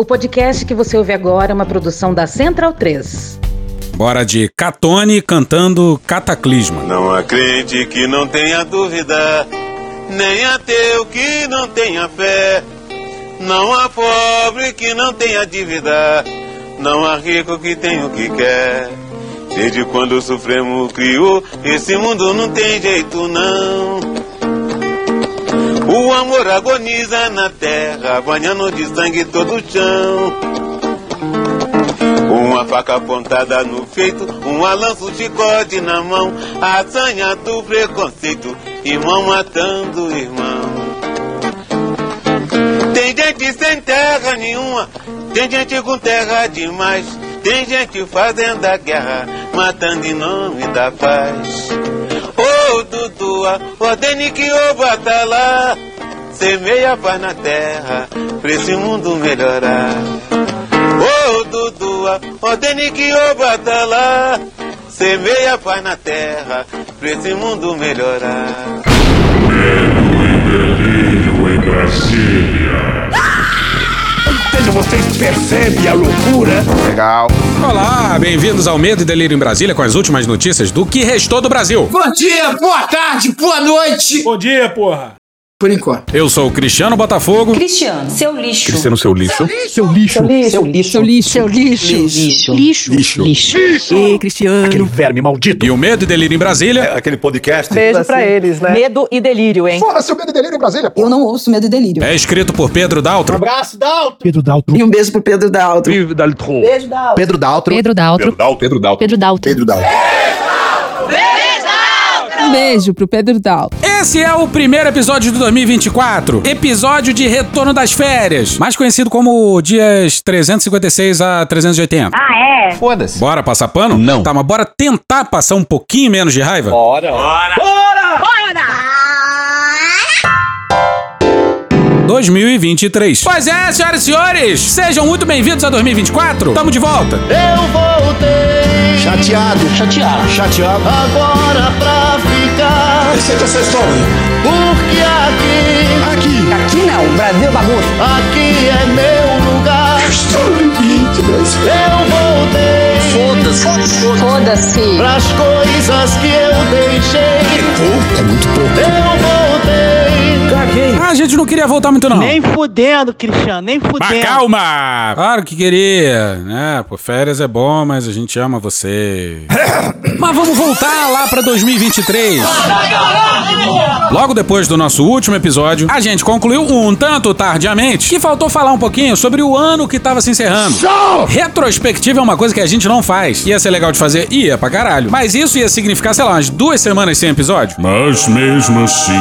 O podcast que você ouve agora é uma produção da Central 3. Bora de Catone cantando Cataclisma. Não acredite que não tenha dúvida, nem ateu que não tenha fé. Não há pobre que não tenha dívida, não há rico que tenha o que quer. Desde quando o Supremo criou, esse mundo não tem jeito não. O amor agoniza na terra, banhando de sangue todo o chão. Uma faca apontada no peito, um lança chicote na mão, a sanha do preconceito, irmão matando irmão. Tem gente sem terra nenhuma, tem gente com terra demais, tem gente fazendo a guerra, matando em nome da paz. Ô oh, Dudua, ordene que o batalá, semeia a paz na terra, pra esse mundo melhorar. Ô oh, Dudua, ordene que o batalá, semeia a paz na terra, pra esse mundo melhorar. Medo e delírio em Brasília. Vocês percebem a loucura? Legal. Olá, bem-vindos ao Medo e Delírio em Brasília com as últimas notícias do que restou do Brasil. Bom dia, boa tarde, boa noite. Bom dia, porra. Por enquanto. Eu sou o Cristiano Botafogo. Cristiano, seu lixo. Cristiano, seu lixo. Seu lixo. Seu lixo. Seu lixo. Seu lixo. Seu lixo. Lixo. Lixo. Lixo. E Cristiano. Aquele verme maldito. E o Medo e Delírio em Brasília. É aquele podcast. Beijo pra eles, né? Medo e delírio, hein? Porra, seu medo e delírio em Brasília, pô. Eu não ouço medo e delírio. É escrito por Pedro Daltro. Abraço, Dalton. Pedro Daltro. E um beijo pro Pedro Daltro. Vive Daltro. Beijo, Dalton. Pedro Daltro. Pedro Daltro. Pedro Daltro. Pedro Daltro. Pedro Daltro. Um beijo pro Pedro Daltro. Esse é o primeiro episódio de 2024. Episódio de retorno das férias. Mais conhecido como dias 356 a 380. Ah, é? Foda-se. Bora passar pano? Não. Tá, mas bora tentar passar um pouquinho menos de raiva? Bora. 2023. Pois é, senhoras e senhores, sejam muito bem-vindos a 2024. Tamo de volta. Eu voltei Chateado. Chateado. Chateado. agora pra ficar, Aceita essa história. porque aqui, Aqui. Aqui não, Brasil bagunça. aqui é meu lugar. Estou no limite, Brasil. Eu voltei Foda-se. pras coisas que eu deixei. É muito pouco. Eu voltei. Ah, a gente não queria voltar muito, não. Nem fudendo, Cristiano, nem Mas fudendo. calma! Claro que queria, né? Pô, férias é bom, mas a gente ama você. mas vamos voltar lá pra 2023. Logo depois do nosso último episódio, a gente concluiu um tanto tardiamente que faltou falar um pouquinho sobre o ano que tava se encerrando. Retrospectiva é uma coisa que a gente não faz. Ia ser legal de fazer? Ia pra caralho. Mas isso ia significar, sei lá, umas duas semanas sem episódio. Mas mesmo assim,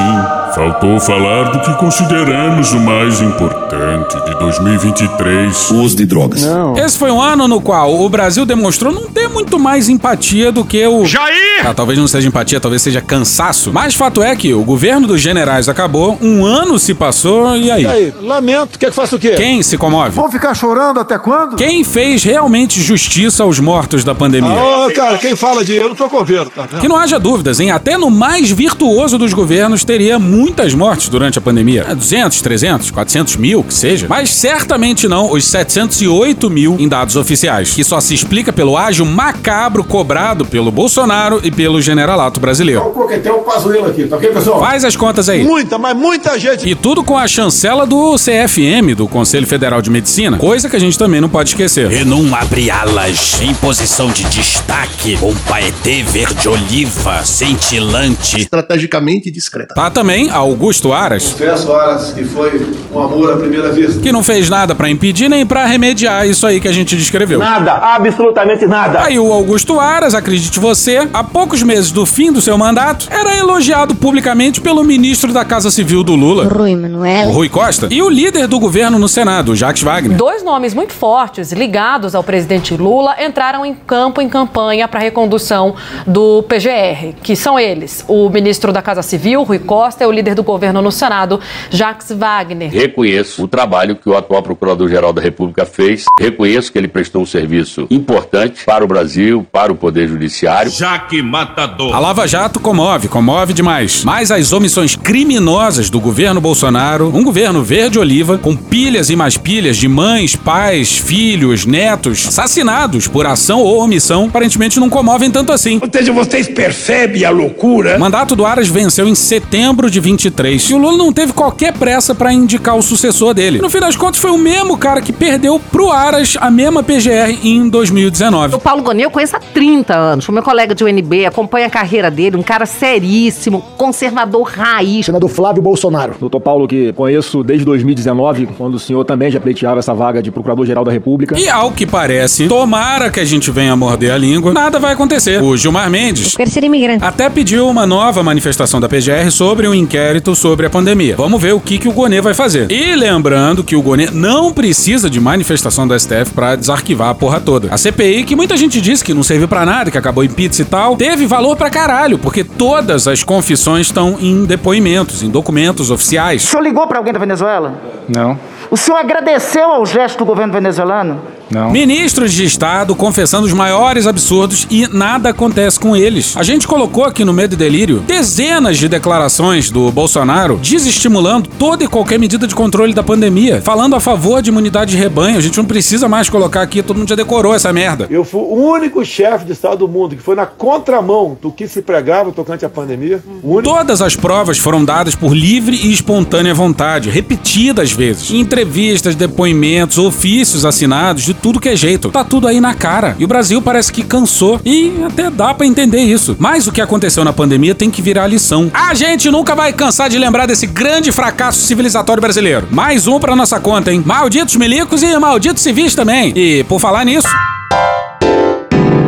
faltou falar do que consideramos o mais importante de 2023. Uso de drogas. Esse foi um ano no qual o Brasil demonstrou não ter muito mais empatia do que o. Jair! Ah, talvez não seja empatia, talvez seja cansaço. Mas fato é que o governo dos generais acabou, um ano se passou e aí? Aí, lamento. Quer que faça o quê? Quem se comove? Vão ficar chorando até quando? Quem fez realmente justiça aos mortos da pandemia? Ô, cara, quem fala de eu não sou governo, tá vendo? Que não haja dúvidas, hein? Até no mais virtuoso dos governos teria muitas mortes durante a pandemia. É, 200, 300, 400 mil, que seja. Mas certamente não os 708 mil em dados oficiais, que só se explica pelo ágio macabro cobrado pelo Bolsonaro e pelo generalato brasileiro. Coquetel o Pazuello aqui, tá ok, pessoal? Faz as contas aí. Muita, mas muita gente. E tudo com a chancela do CFM, do Conselho Federal de Medicina, coisa que a gente também não pode esquecer. E num abre-alas em posição de destaque, um paetê verde-oliva, cintilante. Estrategicamente discreta. Tá também Augusto Aras, Confesso, Aras, que foi um amor à primeira vista. que não fez nada pra impedir nem pra remediar isso aí que a gente descreveu. Nada, absolutamente nada. Aí o Augusto Aras, acredite você, há poucos meses do fim do seu mandato, era elogiado publicamente pelo ministro da Casa Civil do Lula, Rui o Manuel. Rui Costa, e o líder do governo no Senado, Jacques Wagner. Dois nomes muito fortes ligados ao presidente Lula entraram em campo em campanha para a recondução do PGR, que são eles: o ministro da Casa Civil, Rui Costa, e o líder do governo no Senado. Jacques Wagner. Reconheço o trabalho que o atual Procurador-Geral da República fez. Reconheço que ele prestou um serviço importante para o Brasil, para o Poder Judiciário. Jaque Matador. A Lava Jato comove, comove demais. Mas as omissões criminosas do governo Bolsonaro, um governo verde-oliva, com pilhas e mais pilhas de mães, pais, filhos, netos, assassinados por ação ou omissão, aparentemente não comovem tanto assim. Ou seja, vocês percebem a loucura? O mandato do Aras venceu em setembro de 23 e o Lula não teve qualquer pressa para indicar o sucessor dele. No fim das contas, foi o mesmo cara que perdeu pro Aras a mesma PGR em 2019. O Paulo Gonet eu conheço há 30 anos. Foi meu colega de UNB, acompanha a carreira dele, um cara seríssimo, conservador raiz. Senador Flávio Bolsonaro. Doutor Paulo, que conheço desde 2019, quando o senhor também já pleiteava essa vaga de Procurador-Geral da República. E ao que parece, tomara que a gente venha morder a língua, nada vai acontecer. O Gilmar Mendes quero ser imigrante. até pediu uma nova manifestação da PGR sobre um inquérito sobre a pandemia. Vamos ver o que, que o Gonê vai fazer. E lembrando que o Gonê não precisa de manifestação do STF pra desarquivar a porra toda. A CPI, que muita gente disse que não serviu pra nada, que acabou em pizza e tal, teve valor pra caralho, porque todas as confissões estão em depoimentos, em documentos oficiais. O senhor ligou para alguém da Venezuela? Não. O senhor agradeceu ao gesto do governo venezuelano? Não. Ministros de Estado confessando os maiores absurdos e nada acontece com eles. A gente colocou aqui no Medo e Delírio dezenas de declarações do Bolsonaro desestimulando toda e qualquer medida de controle da pandemia, falando a favor de imunidade de rebanho. A gente não precisa mais colocar aqui, todo mundo já decorou essa merda. Eu fui o único chefe de Estado do mundo que foi na contramão do que se pregava tocante à pandemia. Único. Todas as provas foram dadas por livre e espontânea vontade, repetidas vezes. Entrevistas, depoimentos, ofícios assinados, de tudo que é jeito. Tá tudo aí na cara. E o Brasil parece que cansou. E até dá pra entender isso. Mas o que aconteceu na pandemia tem que virar lição. A gente nunca vai cansar de lembrar desse grande fracasso civilizatório brasileiro. Mais um pra nossa conta, hein? Malditos milicos e malditos civis também. E por falar nisso.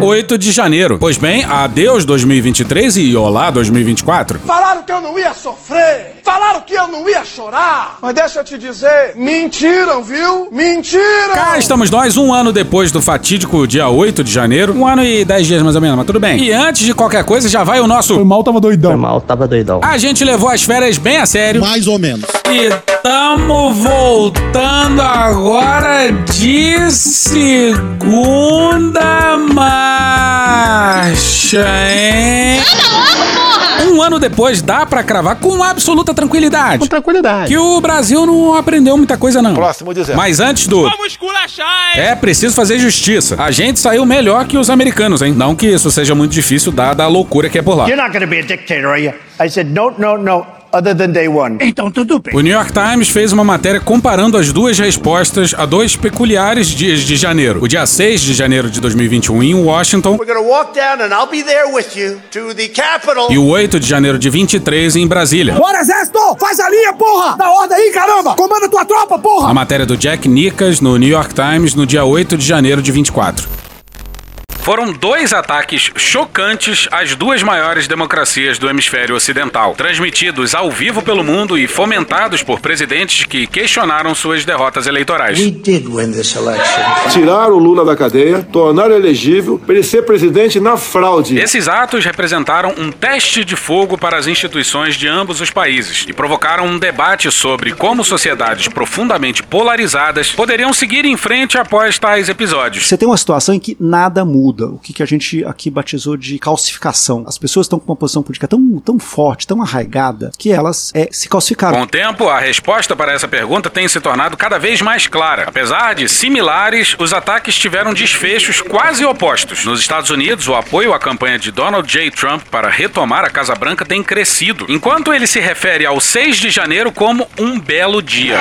8 de janeiro. Pois bem, adeus 2023 e olá 2024. Falaram que eu não ia sofrer. Falaram que eu não ia chorar. Mas deixa eu te dizer, mentiram, viu? Mentiram! Cá estamos nós, um ano depois do fatídico dia 8 de janeiro. Um ano e dez dias mais ou menos, mas tudo bem. E antes de qualquer coisa, já vai o nosso. Foi mal, tava doidão. Foi mal, tava doidão. A gente levou as férias bem a sério. Mais ou menos. E tamo voltando agora de segunda marcha, hein? Um ano depois dá pra cravar com absoluta tranquilidade. Com tranquilidade. Que o Brasil não aprendeu muita coisa, não. Próximo dizer. Mas antes do. Vamos esculachar, hein? É preciso fazer justiça. A gente saiu melhor que os americanos, hein? Não que isso seja muito difícil, dada a loucura que é por lá. You're not gonna be a dictator, are you? I said no, no, no. Other than day one. Então tudo bem. O New York Times fez uma matéria comparando as duas respostas a dois peculiares dias de janeiro. O dia 6 de janeiro de 2021 em Washington We're gonna walk down and I'll be there with you to the Capitol. e o 8 de janeiro de 23 em Brasília. Bora, exército! Faz a linha, porra! Da ordem aí, caramba! Comanda tua tropa, porra! A matéria do Jack Nickas no New York Times no dia 8 de janeiro de 24. Foram dois ataques chocantes às duas maiores democracias do hemisfério ocidental, transmitidos ao vivo pelo mundo e fomentados por presidentes que questionaram suas derrotas eleitorais. Tirar o Lula da cadeia, tornar elegível para ele ser presidente na fraude. Esses atos representaram um teste de fogo para as instituições de ambos os países e provocaram um debate sobre como sociedades profundamente polarizadas poderiam seguir em frente após tais episódios. Você tem uma situação em que nada muda. O que, que a gente aqui batizou de calcificação. As pessoas estão com uma posição política tão, tão forte, tão arraigada, que elas é, se calcificaram. Com o tempo, a resposta para essa pergunta tem se tornado cada vez mais clara. Apesar de similares, os ataques tiveram desfechos quase opostos. Nos Estados Unidos, o apoio à campanha de Donald J. Trump para retomar a Casa Branca tem crescido, enquanto ele se refere ao 6 de janeiro como um belo dia.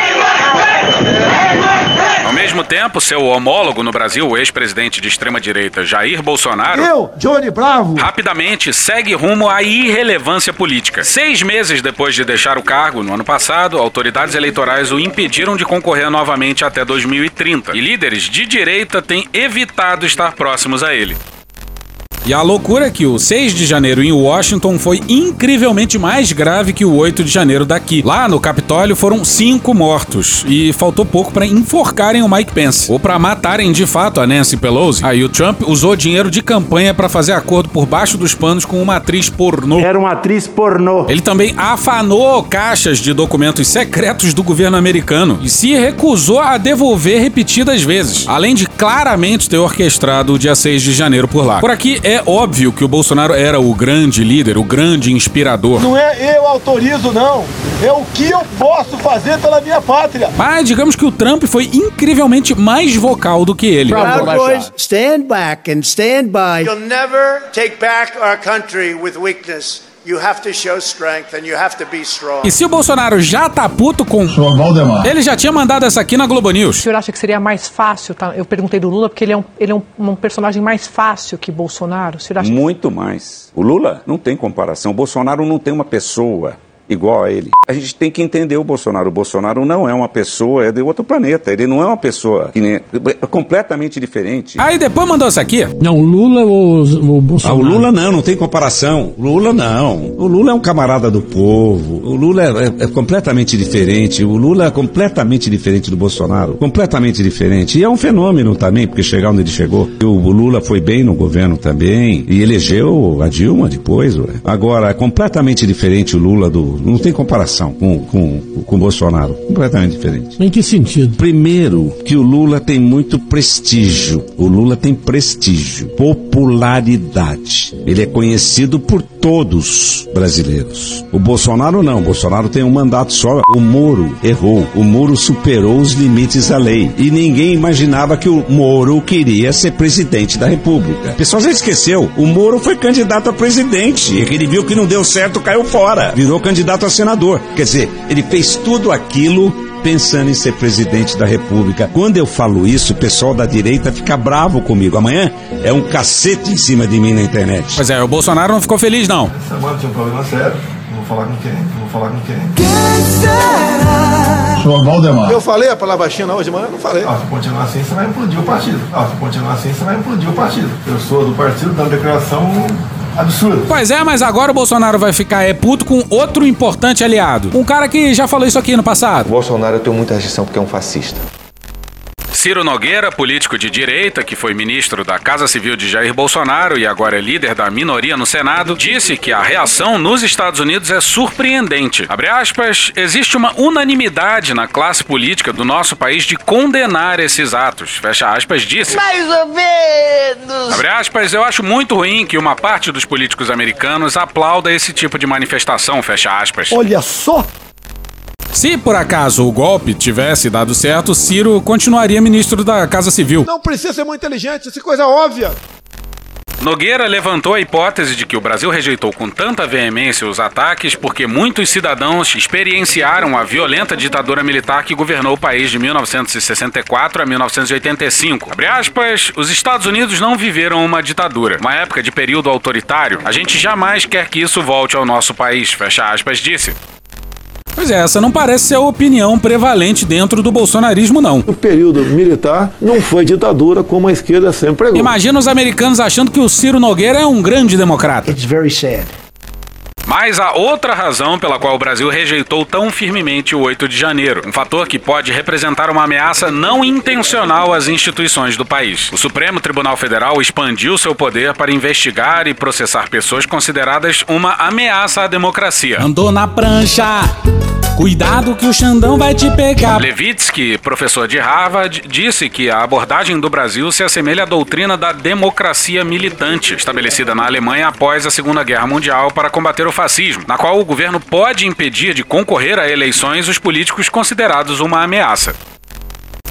Ao mesmo tempo, seu homólogo no Brasil, o ex-presidente de extrema-direita Jair Bolsonaro, Eu, Johnny Bravo! rapidamente segue rumo à irrelevância política. Seis meses depois de deixar o cargo, no ano passado, autoridades eleitorais o impediram de concorrer novamente até 2030. E líderes de direita têm evitado estar próximos a ele. E a loucura é que o 6 de janeiro em Washington foi incrivelmente mais grave que o 8 de janeiro daqui. Lá no Capitólio foram cinco mortos e faltou pouco para enforcarem o Mike Pence ou para matarem de fato a Nancy Pelosi. Aí o Trump usou dinheiro de campanha para fazer acordo por baixo dos panos com uma atriz pornô. Era uma atriz pornô. Ele também afanou caixas de documentos secretos do governo americano e se recusou a devolver repetidas vezes, além de claramente ter orquestrado o dia 6 de janeiro por lá. Por aqui é óbvio que o Bolsonaro era o grande líder, o grande inspirador. Não é eu autorizo, não. É o que eu posso fazer pela minha pátria. Mas digamos que o Trump foi incrivelmente mais vocal do que ele. Proud boys, stand back and stand by. You'll never take back our country with weakness. You have to show strength and you have to be strong. E se o Bolsonaro já tá puto com. Valdemar. Ele já tinha mandado essa aqui na Globo O News. senhor acha que seria mais fácil, tá? Eu perguntei do Lula porque ele é um, ele é um, um personagem mais fácil que Bolsonaro. O senhor acha Muito mais. O Lula não tem comparação. O Bolsonaro não tem uma pessoa igual a ele. A gente tem que entender o Bolsonaro. O Bolsonaro não é uma pessoa, é de outro planeta. Ele não é uma pessoa que nem, é completamente diferente. Aí depois mandou essa aqui. Não, o Lula ou o Ah, Bolsonaro? o Lula não, não tem comparação. O Lula não. O Lula é um camarada do povo. O Lula é, é- é completamente diferente. O Lula é completamente diferente do Bolsonaro. Completamente diferente. E é um fenômeno também, porque chegar onde ele chegou. E O Lula foi bem no governo também. E elegeu a Dilma depois. ué. Agora, é completamente diferente o Lula do. Não tem comparação com, com, com o Bolsonaro. Completamente diferente. Em que sentido? Primeiro, que o Lula tem muito prestígio. O Lula tem prestígio, popularidade. Ele é conhecido por todos brasileiros. O Bolsonaro não. O Bolsonaro tem um mandato só. O Moro errou. O Moro superou os limites da lei. E ninguém imaginava que o Moro queria ser presidente da República. O pessoal já esqueceu. O Moro foi candidato a presidente. E ele viu que não deu certo, caiu fora. Virou candidato a senador. Quer dizer, ele fez tudo aquilo pensando em ser presidente da República. Quando eu falo isso, o pessoal da direita fica bravo comigo. Amanhã é um cacete em cima de mim na internet. Pois é, o Bolsonaro não ficou feliz, não. Essa semana tinha um problema sério. Não vou falar com quem, vou falar com quem. Sou Valdemar. Eu falei a palavra China hoje de manhã? Não falei. Ah, se continuar assim, você vai implodir o partido. Ah, se continuar assim, você vai implodir o partido. Eu sou do partido dando declaração absurda. Pois é, mas agora o Bolsonaro vai ficar é puto com outro importante aliado. Um cara que já falou isso aqui no passado. Bolsonaro eu tenho muita rejeição porque é um fascista. Ciro Nogueira, político de direita, que foi ministro da Casa Civil de Jair Bolsonaro e agora é líder da minoria no Senado, disse que a reação nos Estados Unidos é surpreendente. Abre aspas, existe uma unanimidade na classe política do nosso país de condenar esses atos. Fecha aspas, disse. Mais ou menos. Abre aspas, eu acho muito ruim que uma parte dos políticos americanos aplauda esse tipo de manifestação, fecha aspas. Olha só. Se por acaso o golpe tivesse dado certo, Ciro continuaria ministro da Casa Civil. Não precisa ser muito inteligente, isso é coisa óbvia. Nogueira levantou a hipótese de que o Brasil rejeitou com tanta veemência os ataques porque muitos cidadãos experienciaram a violenta ditadura militar que governou o país de 1964 a 1985. Abre aspas, os Estados Unidos não viveram uma ditadura, uma época de período autoritário. A gente jamais quer que isso volte ao nosso país, fecha aspas, disse. Pois é, essa não parece ser a opinião prevalente dentro do bolsonarismo, não. O período militar não foi ditadura como a esquerda sempre pregou. Imagina os americanos achando que o Ciro Nogueira é um grande democrata. It's very sad. Mas há outra razão pela qual o Brasil rejeitou tão firmemente o 8 de janeiro, um fator que pode representar uma ameaça não intencional às instituições do país. O Supremo Tribunal Federal expandiu seu poder para investigar e processar pessoas consideradas uma ameaça à democracia. Andou na prancha. Cuidado que o Xandão vai te pegar. Levitsky, professor de Harvard, disse que a abordagem do Brasil se assemelha à doutrina da democracia militante, estabelecida na Alemanha após a Segunda Guerra Mundial para combater o fascismo, na qual o governo pode impedir de concorrer a eleições os políticos considerados uma ameaça.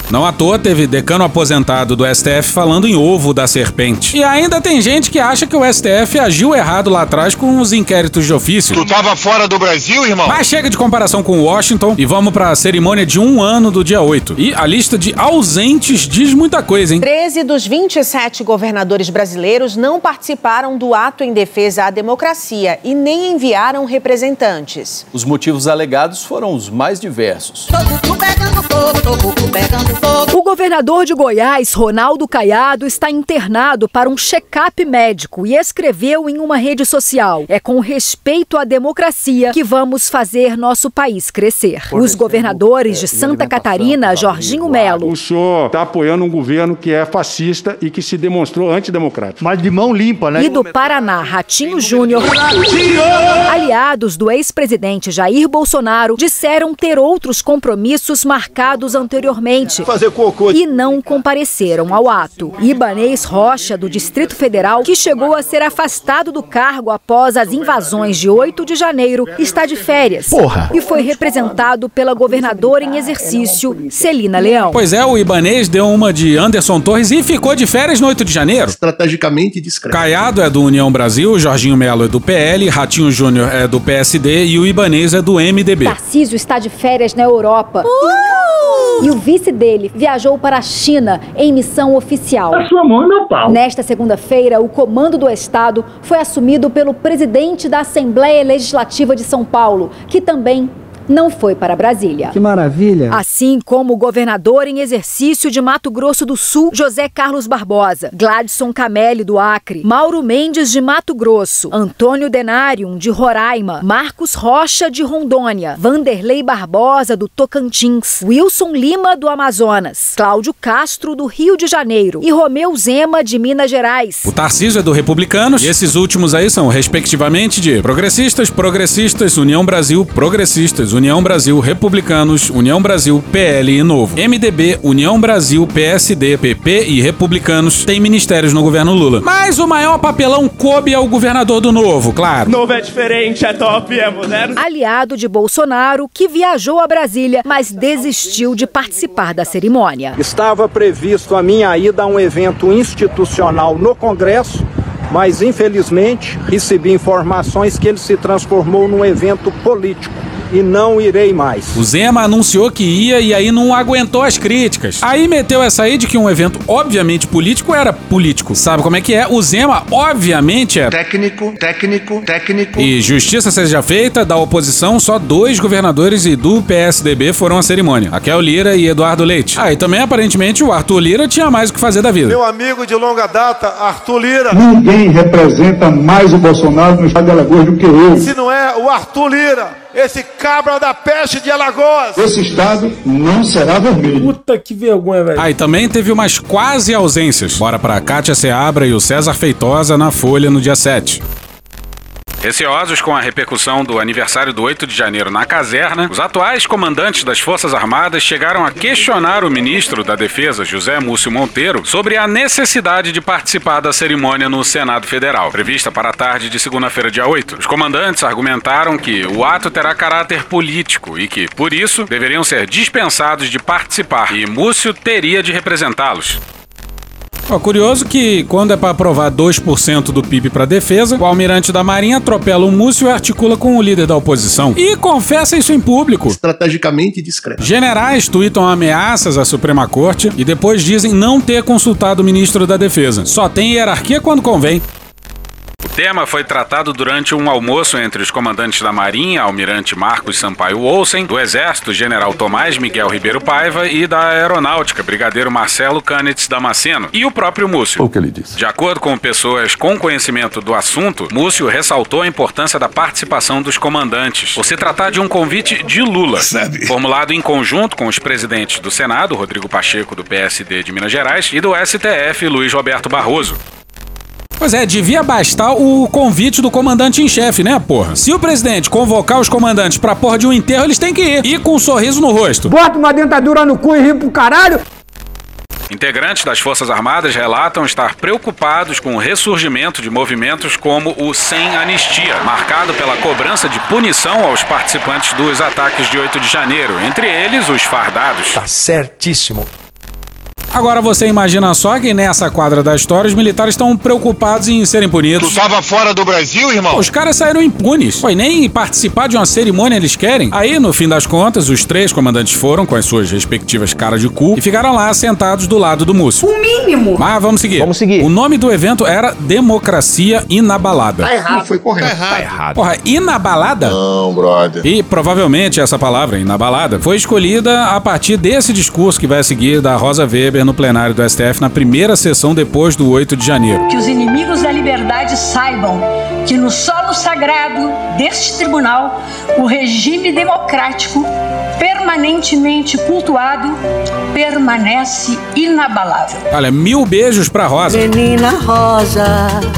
Não à toa teve decano aposentado do STF falando em ovo da serpente. E ainda tem gente que acha que o STF agiu errado lá atrás com os inquéritos de ofício. Tu tava fora do Brasil, irmão? Mas chega de comparação com Washington e vamos para a cerimônia de um ano do dia 8. E a lista de ausentes diz muita coisa, hein? 13 dos 27 governadores brasileiros não participaram do ato em defesa à democracia e nem enviaram representantes. Os motivos alegados foram os mais diversos. O governador de Goiás, Ronaldo Caiado, está internado para um check-up médico e escreveu em uma rede social: É com respeito à democracia que vamos fazer nosso país crescer. Os governadores de Santa Catarina, Jorginho Melo. O senhor está apoiando um governo que é fascista e que se demonstrou antidemocrático. Mas de mão limpa, né? E do Paraná, Ratinho Júnior, aliados do ex-presidente Jair Bolsonaro, disseram ter outros compromissos marcados anteriormente Fazer cocô. e não compareceram ao ato. Ibanês Rocha, do Distrito Federal, que chegou a ser afastado do cargo após as invasões de 8 de janeiro, está de férias. Porra. E foi representado pela governadora em exercício, Celina Leão. Pois é, o Ibanês deu uma de Anderson Torres e ficou de férias no 8 de janeiro. Estrategicamente discreto. Caiado é do União Brasil, Jorginho Melo é do PL, Ratinho Júnior é do PSD e o Ibanês é do MDB. Tarcísio está de férias na Europa. E o vice dele viajou para a China em missão oficial. A sua mão e meu pau. Nesta segunda-feira, o comando do Estado foi assumido pelo presidente da Assembleia Legislativa de São Paulo, que também não foi para Brasília. Que maravilha. Assim como o governador em exercício de Mato Grosso do Sul, José Carlos Barbosa, Gladson Camelli do Acre, Mauro Mendes de Mato Grosso, Antônio Denarium de Roraima, Marcos Rocha de Rondônia, Vanderlei Barbosa do Tocantins, Wilson Lima do Amazonas, Cláudio Castro do Rio de Janeiro e Romeu Zema de Minas Gerais. O Tarcísio é do Republicanos e esses últimos aí são, respectivamente, de Progressistas, Progressistas, União Brasil, Progressistas, União Brasil, Republicanos, União Brasil, PL e Novo. MDB, União Brasil, PSD, PP e Republicanos têm ministérios no governo Lula. Mas o maior papelão coube ao governador do Novo, claro. Novo é diferente, é top, é moderno. Aliado de Bolsonaro, que viajou a Brasília, mas desistiu de participar da cerimônia. Estava previsto a minha ida a um evento institucional no Congresso, mas infelizmente recebi informações que ele se transformou num evento político e não irei mais. O Zema anunciou que ia e aí não aguentou as críticas. Aí meteu essa aí de que um evento obviamente político era político. Sabe como é que é? O Zema obviamente é técnico, técnico, técnico. E justiça seja feita, da oposição só dois governadores e do PSDB foram à cerimônia. Raquel Lira e Eduardo Leite. Ah, e também aparentemente o Arthur Lira tinha mais o que fazer da vida. Meu amigo de longa data, Arthur Lira. Ninguém representa mais o Bolsonaro no estado de Alagoas do que eu. Se não é o Arthur Lira, esse cabra da peste de Alagoas. Esse estado não será vermelho. Puta que vergonha, velho. Ah, e também teve umas quase ausências. Bora pra Kátia Seabra e o César Feitosa na Folha no dia 7. Receosos com a repercussão do aniversário do 8 de janeiro na caserna, os atuais comandantes das Forças Armadas chegaram a questionar o ministro da Defesa, José Múcio Monteiro, sobre a necessidade de participar da cerimônia no Senado Federal, prevista para a tarde de segunda-feira, dia 8. Os comandantes argumentaram que o ato terá caráter político e que, por isso, deveriam ser dispensados de participar e Múcio teria de representá-los. Ó, curioso que, quando é para aprovar 2% do PIB para defesa, o almirante da Marinha atropela o Múcio e articula com o líder da oposição. E confessa isso em público. Estrategicamente discreto. Generais tweetam ameaças à Suprema Corte e depois dizem não ter consultado o ministro da Defesa. Só tem hierarquia quando convém. O tema foi tratado durante um almoço entre os comandantes da Marinha, Almirante Marcos Sampaio Olsen, do Exército, General Tomás Miguel Ribeiro Paiva e da Aeronáutica, Brigadeiro Marcelo Canitz Damasceno, e o próprio Múcio. O que ele disse? De acordo com pessoas com conhecimento do assunto, Múcio ressaltou a importância da participação dos comandantes, por se tratar de um convite de Lula, formulado em conjunto com os presidentes do Senado, Rodrigo Pacheco, do PSD de Minas Gerais, e do STF, Luiz Roberto Barroso. Pois é, devia bastar o convite do comandante em chefe, né, porra? Se o presidente convocar os comandantes pra porra de um enterro, eles têm que ir. E com um sorriso no rosto. Bota uma dentadura no cu e ri pro caralho. Integrantes das Forças Armadas relatam estar preocupados com o ressurgimento de movimentos como o Sem Anistia, marcado pela cobrança de punição aos participantes dos ataques de 8 de janeiro, entre eles os fardados. Tá certíssimo. Agora você imagina só que nessa quadra da história os militares estão preocupados em serem punidos. Tu tava fora do Brasil, irmão? Pô, os caras saíram impunes. Foi nem participar de uma cerimônia eles querem. Aí, no fim das contas, os três comandantes foram com as suas respectivas caras de cu e ficaram lá sentados do lado do Múcio. O mínimo! Mas vamos seguir. Vamos seguir. O nome do evento era Democracia Inabalada. Tá errado. Não foi correto. Tá errado. Porra, inabalada? Não, brother. E provavelmente essa palavra, inabalada, foi escolhida a partir desse discurso que vai seguir da Rosa Weber no plenário do STF na primeira sessão depois do 8 de janeiro. Que os inimigos da liberdade saibam que no solo sagrado deste tribunal, o regime democrático, permanentemente cultuado, permanece inabalável. Olha, mil beijos pra Rosa. Menina Rosa.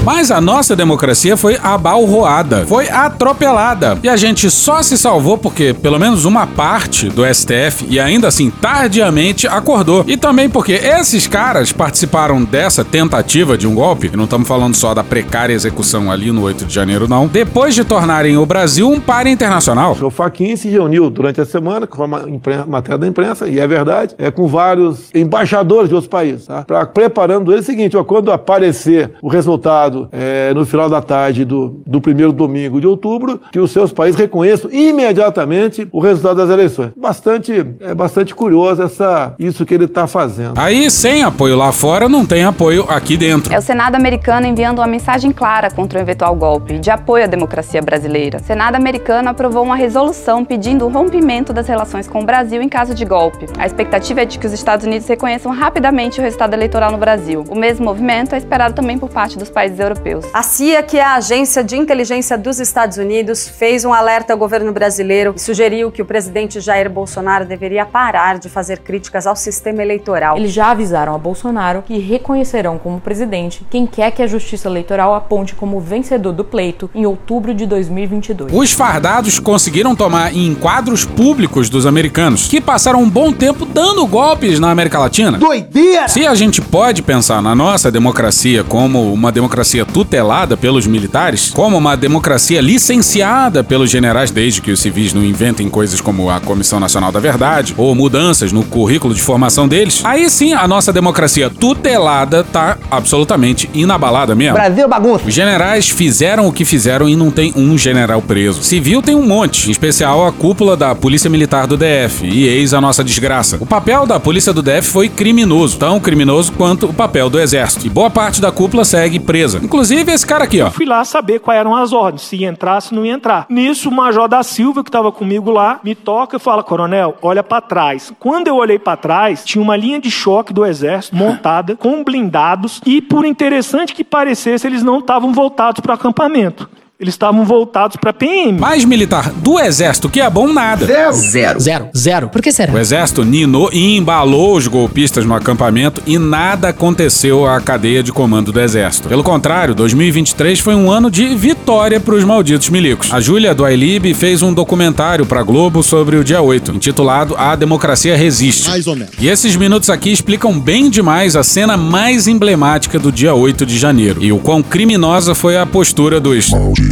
Mas a nossa democracia foi abalroada, foi atropelada. E a gente só se salvou porque pelo menos uma parte do STF, e ainda assim tardiamente, acordou. E também porque esses caras participaram dessa tentativa de um golpe, e não estamos falando só da precária execução ali no 8 de janeiro, não, depois de tornarem o Brasil um par internacional. O Faquin se reuniu durante a semana, com uma impren- matéria da imprensa, e é verdade, é com vários embaixadores de outros países, tá? Pra, preparando ele o seguinte, ó, quando aparecer o resultado é, no final da tarde do, do primeiro domingo de outubro, que os seus países reconheçam imediatamente o resultado das eleições. Bastante, é bastante curioso essa, isso que ele está fazendo. Aí, sem apoio lá fora, não tem apoio aqui dentro. É o Senado americano enviando uma mensagem clara contra o eventual golpe, de apoio à democracia brasileira. O Senado americano aprovou uma resolução pedindo o rompimento das relações com o Brasil em caso de golpe. A expectativa é de que os Estados Unidos reconheçam rapidamente o resultado eleitoral no Brasil. O mesmo movimento é esperado também por parte dos países europeus. A CIA, que é a agência de inteligência dos Estados Unidos, fez um alerta ao governo brasileiro e sugeriu que o presidente Jair Bolsonaro deveria parar de fazer críticas ao sistema eleitoral. Eles já avisaram a Bolsonaro que reconhecerão como presidente quem quer que a Justiça Eleitoral aponte como vencedor do pleito em outubro de 2022. Os fardados conseguiram tomar enquadros públicos dos americanos, que passaram um bom tempo dando golpes na América Latina. Doideira! Se a gente pode pensar na nossa democracia como uma democracia tutelada pelos militares, como uma democracia licenciada pelos generais, desde que os civis não inventem coisas como a Comissão Nacional da Verdade ou mudanças no currículo de formação deles, aí sim a nossa democracia tutelada tá absolutamente inabalada mesmo. Brasil bagunça. Os generais fizeram o que fizeram e não tem um general preso. Civil tem um monte, em especial a cúpula da Polícia Militar do DF, e eis a nossa desgraça. O papel da Polícia do DF foi criminoso, tão criminoso quanto o papel do Exército, e boa parte da cúpula segue presa. Inclusive esse cara aqui, ó. Fui lá saber quais eram as ordens, se entrar, se não entrar. Nisso, o Major da Silva, que estava comigo lá, me toca e fala: Coronel, olha para trás. Quando eu olhei para trás, tinha uma linha de choque do Exército montada, com blindados, e por interessante que parecesse, eles não estavam voltados para o acampamento. Eles estavam voltados para PM. Mais militar do Exército, que é bom nada. Zero. Zero. Zero. Por que será? O Exército ninou e embalou os golpistas no acampamento e nada aconteceu à cadeia de comando do Exército. Pelo contrário, 2023 foi um ano de vitória para os malditos milicos. A Júlia do Ailib fez um documentário para Globo sobre o dia 8, intitulado A Democracia Resiste. Mais ou menos. E esses minutos aqui explicam bem demais a cena mais emblemática do dia 8 de janeiro e o quão criminosa foi a postura dos. A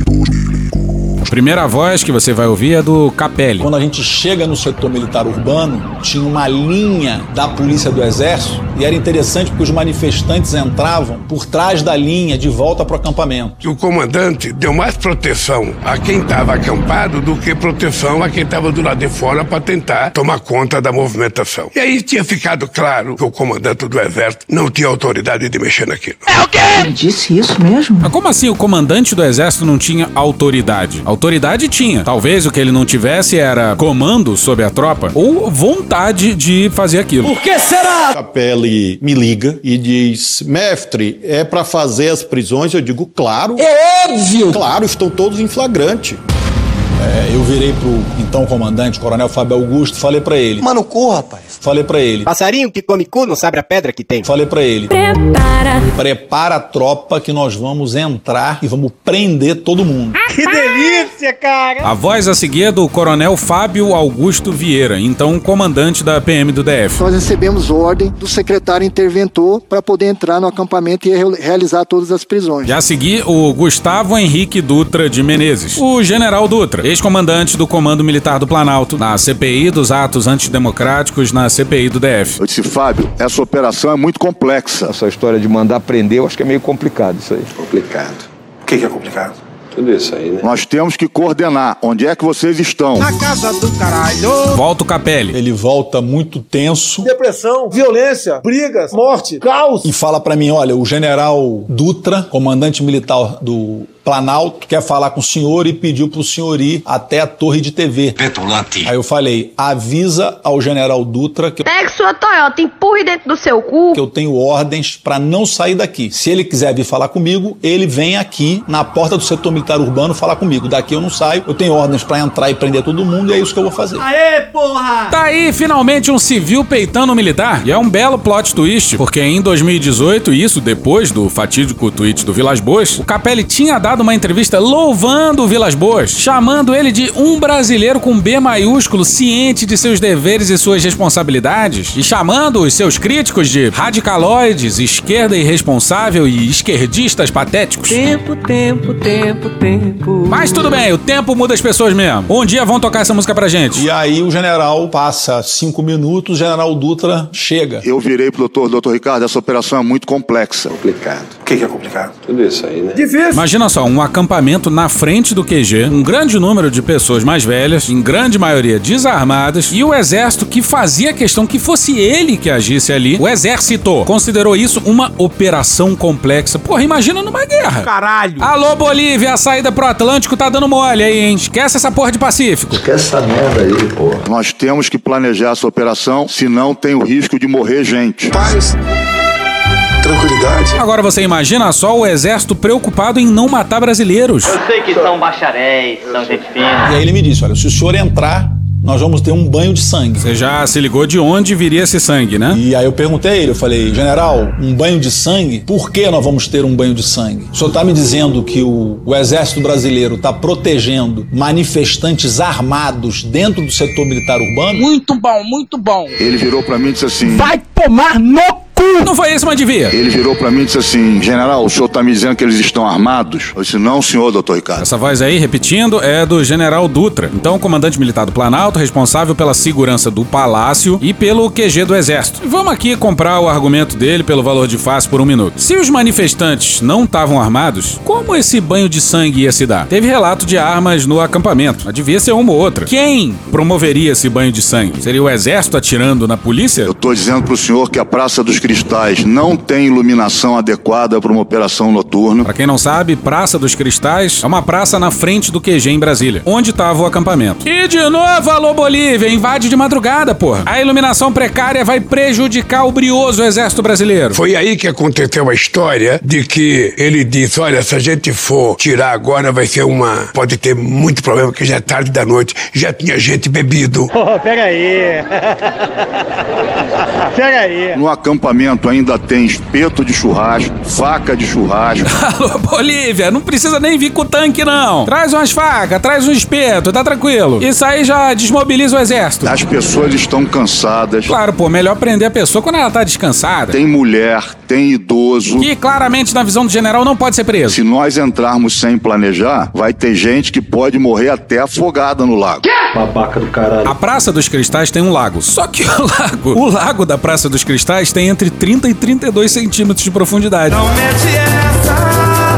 primeira voz que você vai ouvir é do Capelli. Quando a gente chega no setor militar urbano, tinha uma linha da polícia do exército e era interessante porque os manifestantes entravam por trás da linha de volta para o acampamento. Que o comandante deu mais proteção a quem estava acampado do que proteção a quem estava do lado de fora para tentar tomar conta da movimentação. E aí tinha ficado claro que o comandante do exército não tinha autoridade de mexer naquilo. É o quê? Ele disse isso mesmo? Mas como assim o comandante do exército não tinha autoridade? Autoridade tinha. Talvez o que ele não tivesse era comando sobre a tropa ou vontade de fazer aquilo. Por que será? Capelli me liga e diz: Mestre, é para fazer as prisões? Eu digo, claro. É óbvio! Claro, estão todos em flagrante. É, eu virei pro então comandante, coronel Fábio Augusto, falei para ele. Mano, cu, rapaz. Falei para ele. Passarinho que come cu não sabe a pedra que tem. Falei para ele. Prepara. Prepara a tropa que nós vamos entrar e vamos prender todo mundo. Que delícia, cara! A voz a seguir é do coronel Fábio Augusto Vieira, então comandante da PM do DF. Nós recebemos ordem do secretário interventor para poder entrar no acampamento e re- realizar todas as prisões. E a seguir, o Gustavo Henrique Dutra de Menezes, o general Dutra, ex-comandante do Comando Militar do Planalto, na CPI dos atos antidemocráticos na na CPI do DF. Eu disse, Fábio, essa operação é muito complexa. Essa história de mandar prender, eu acho que é meio complicado isso aí. Complicado. O que, que é complicado? Tudo isso aí, né? Nós temos que coordenar. Onde é que vocês estão? Na casa do caralho. Volta o Capelli. Ele volta muito tenso Depressão, violência, brigas, morte, caos. e fala pra mim: olha, o general Dutra, comandante militar do Planalto, quer falar com o senhor e pediu pro senhor ir até a torre de TV. Petulante. Aí eu falei: avisa ao general Dutra que eu Pegue sua Toyota, empurre dentro do seu cu. que eu tenho ordens pra não sair daqui. Se ele quiser vir falar comigo, ele vem aqui na porta do setor militar urbano falar comigo. Daqui eu não saio, eu tenho ordens pra entrar e prender todo mundo e é isso que eu vou fazer. Aê, porra! Tá aí finalmente um civil peitando um militar. E é um belo plot twist, porque em 2018, isso depois do fatídico tweet do Vilas Boas, o Capelli tinha dado uma entrevista louvando o Vilas Boas, chamando ele de um brasileiro com B maiúsculo, ciente de seus deveres e suas responsabilidades, e chamando os seus críticos de radicaloides, esquerda irresponsável e esquerdistas patéticos. Tempo, tempo, tempo, tempo. Mas tudo bem, o tempo muda as pessoas mesmo. Um dia vão tocar essa música pra gente. E aí o general passa cinco minutos, o general Dutra chega. Eu virei pro doutor, doutor Ricardo, essa operação é muito complexa. Complicado. O que, que é complicado? Tudo isso aí, né? Difícil. Imagina só, um acampamento na frente do QG, um grande número de pessoas mais velhas, em grande maioria desarmadas, e o exército que fazia questão que fosse ele que agisse ali. O exército considerou isso uma operação complexa. Porra, imagina numa guerra. Caralho. Alô, Bolívia, a saída pro Atlântico tá dando mole aí, hein? Esquece essa porra de Pacífico. Esquece essa merda aí, porra. Nós temos que planejar essa operação, senão tem o risco de morrer gente. Paz. Tranquilidade. Agora você imagina só o exército preocupado em não matar brasileiros. Eu sei que são bacharéis, são gente fina. E aí ele me disse: olha, se o senhor entrar, nós vamos ter um banho de sangue. Você já se ligou de onde viria esse sangue, né? E aí eu perguntei a ele, eu falei, general, um banho de sangue? Por que nós vamos ter um banho de sangue? O senhor está me dizendo que o, o exército brasileiro está protegendo manifestantes armados dentro do setor militar urbano? Muito bom, muito bom. Ele virou pra mim e disse assim. Vai tomar no cu! Não foi isso, mas devia. Ele virou pra mim e disse assim: General, o senhor tá me dizendo que eles estão armados? Eu disse: Não, senhor, doutor Ricardo. Essa voz aí, repetindo, é do general Dutra, então comandante militar do Planalto, responsável pela segurança do palácio e pelo QG do exército. E vamos aqui comprar o argumento dele pelo valor de face por um minuto. Se os manifestantes não estavam armados, como esse banho de sangue ia se dar? Teve relato de armas no acampamento, mas devia ser uma ou outra. Quem promoveria esse banho de sangue? Seria o exército atirando na polícia? Eu tô dizendo pro senhor que a Praça dos Cristais não tem iluminação adequada para uma operação noturna. Pra quem não sabe, Praça dos Cristais é uma praça na frente do QG em Brasília, onde tava o acampamento. E de novo, alô Bolívia, invade de madrugada, porra. A iluminação precária vai prejudicar o brioso exército brasileiro. Foi aí que aconteceu a história de que ele disse: olha, se a gente for tirar agora, vai ser uma. Pode ter muito problema, porque já é tarde da noite, já tinha gente bebido. Oh, pega aí. Pega aí. No acampamento ainda tem espeto de churrasco, faca de churrasco. Alô, Bolívia, não precisa nem vir com o tanque, não. Traz umas facas, traz um espeto, tá tranquilo. Isso aí já desmobiliza o exército. As pessoas estão cansadas. Claro, pô, melhor prender a pessoa quando ela tá descansada. Tem mulher, tem idoso. Que claramente, na visão do general, não pode ser preso. Se nós entrarmos sem planejar, vai ter gente que pode morrer até afogada no lago. Babaca do caralho. A Praça dos Cristais tem um lago. Só que o lago, o lago da Praça dos Cristais tem entre 30 e 32 centímetros de profundidade. Não mete essa.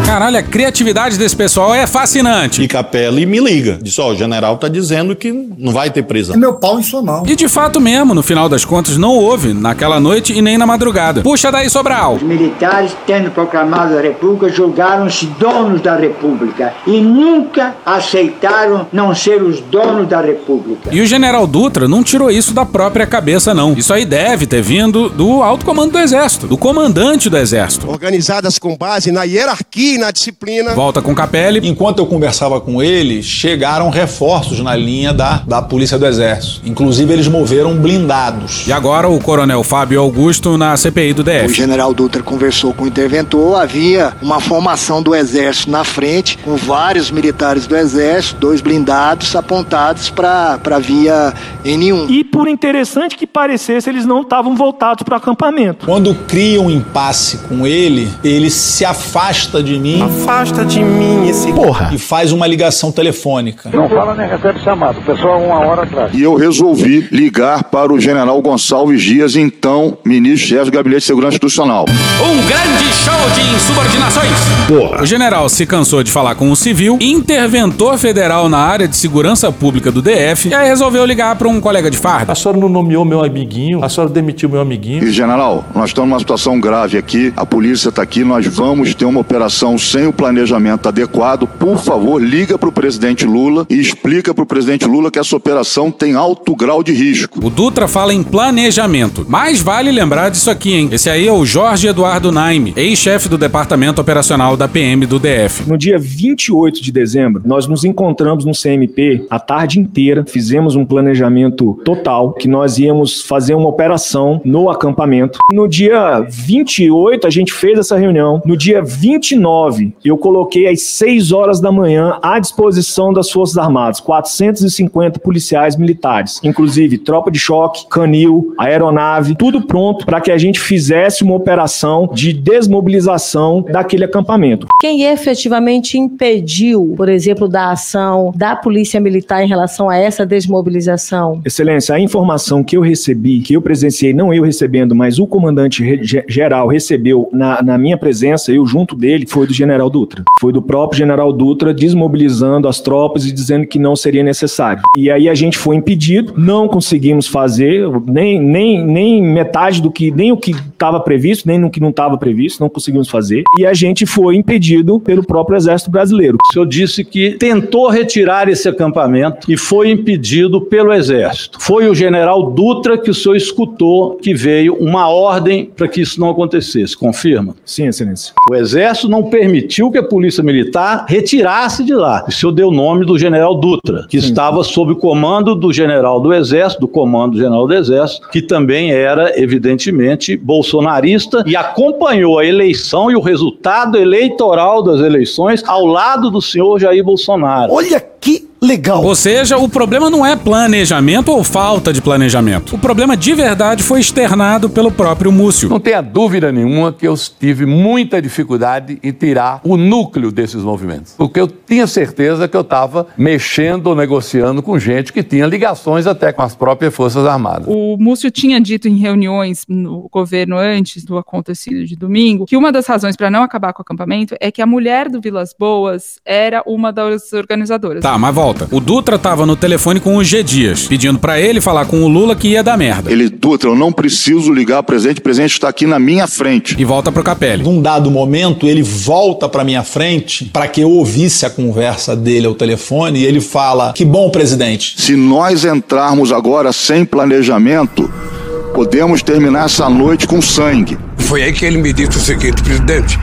Caralho, a criatividade desse pessoal é fascinante. E Capelli me liga. Diz, ó, o general tá dizendo que não vai ter prisão. É meu pau em sua mão. E de fato mesmo, no final das contas, não houve naquela noite e nem na madrugada. Puxa daí, Sobral. Os militares, tendo proclamado a República, julgaram-se donos da República e nunca aceitaram não ser os donos da República. E o general Dutra não tirou isso da própria cabeça, não. Isso aí deve ter vindo do alto comando do Exército, do comandante do Exército. Organizadas com base na hierarquia na disciplina. Volta com Capelli. Enquanto eu conversava com ele, chegaram reforços na linha da, da Polícia do Exército. Inclusive, eles moveram blindados. E agora o coronel Fábio Augusto na CPI do O DF. general Dutra conversou com o interventor, havia uma formação do exército na frente, com vários militares do exército, dois blindados apontados para a via N1. E por interessante que parecesse, eles não estavam voltados para o acampamento. Quando cria um impasse com ele, ele se afasta de mim mim. Afasta de mim esse porra. E faz uma ligação telefônica. Não fala nem recebe chamado. O pessoal uma hora atrás. E eu resolvi ligar para o general Gonçalves Dias, então ministro-chefe do Gabinete de Segurança Institucional. Um grande show de insubordinações. Porra. O general se cansou de falar com o civil, interventor federal na área de segurança pública do DF, e aí resolveu ligar para um colega de farda. A senhora não nomeou meu amiguinho, a senhora demitiu meu amiguinho. E general, nós estamos numa situação grave aqui, a polícia está aqui, nós vamos ter uma operação sem o planejamento adequado. Por favor, liga para o presidente Lula e explica para o presidente Lula que essa operação tem alto grau de risco. O Dutra fala em planejamento. Mas vale lembrar disso aqui, hein? Esse aí é o Jorge Eduardo Naime, ex-chefe do Departamento Operacional da PM do DF. No dia 28 de dezembro, nós nos encontramos no CMP a tarde inteira, fizemos um planejamento total que nós íamos fazer uma operação no acampamento. No dia 28 a gente fez essa reunião. No dia 29 eu coloquei às 6 horas da manhã à disposição das Forças Armadas 450 policiais militares, inclusive tropa de choque, canil, aeronave, tudo pronto para que a gente fizesse uma operação de desmobilização daquele acampamento. Quem efetivamente impediu, por exemplo, da ação da Polícia Militar em relação a essa desmobilização? Excelência, a informação que eu recebi, que eu presenciei, não eu recebendo, mas o comandante geral recebeu na, na minha presença, eu junto dele, foi do general Dutra. Foi do próprio general Dutra desmobilizando as tropas e dizendo que não seria necessário. E aí a gente foi impedido, não conseguimos fazer nem, nem, nem metade do que, nem o que estava previsto, nem no que não estava previsto, não conseguimos fazer. E a gente foi impedido pelo próprio Exército Brasileiro. O senhor disse que tentou retirar esse acampamento e foi impedido pelo Exército. Foi o general Dutra que o senhor escutou que veio uma ordem para que isso não acontecesse. Confirma? Sim, Excelência. O Exército não permitiu que a Polícia Militar retirasse de lá. O senhor deu o nome do general Dutra, que estava sob o comando do general do Exército, do comando general do Exército, que também era, evidentemente, bolsonarista e acompanhou a eleição e o resultado eleitoral das eleições ao lado do senhor Jair Bolsonaro. Olha que legal. Ou seja, o problema não é planejamento ou falta de planejamento. O problema de verdade foi externado pelo próprio Múcio. Não tenha dúvida nenhuma que eu tive muita dificuldade em tirar o núcleo desses movimentos. Porque eu tinha certeza que eu estava mexendo ou negociando com gente que tinha ligações até com as próprias Forças Armadas. O Múcio tinha dito em reuniões no governo antes do acontecido de domingo que uma das razões para não acabar com o acampamento é que a mulher do Vilas Boas era uma das organizadoras. Tá, mas volta. O Dutra tava no telefone com o G Dias, pedindo pra ele falar com o Lula que ia dar merda. Ele, Dutra, eu não preciso ligar para o presidente, o presidente está aqui na minha frente. E volta pro Capelli. Num dado momento, ele volta pra minha frente para que eu ouvisse a conversa dele ao telefone e ele fala: Que bom, presidente. Se nós entrarmos agora sem planejamento, podemos terminar essa noite com sangue. Foi aí que ele me disse o seguinte, presidente.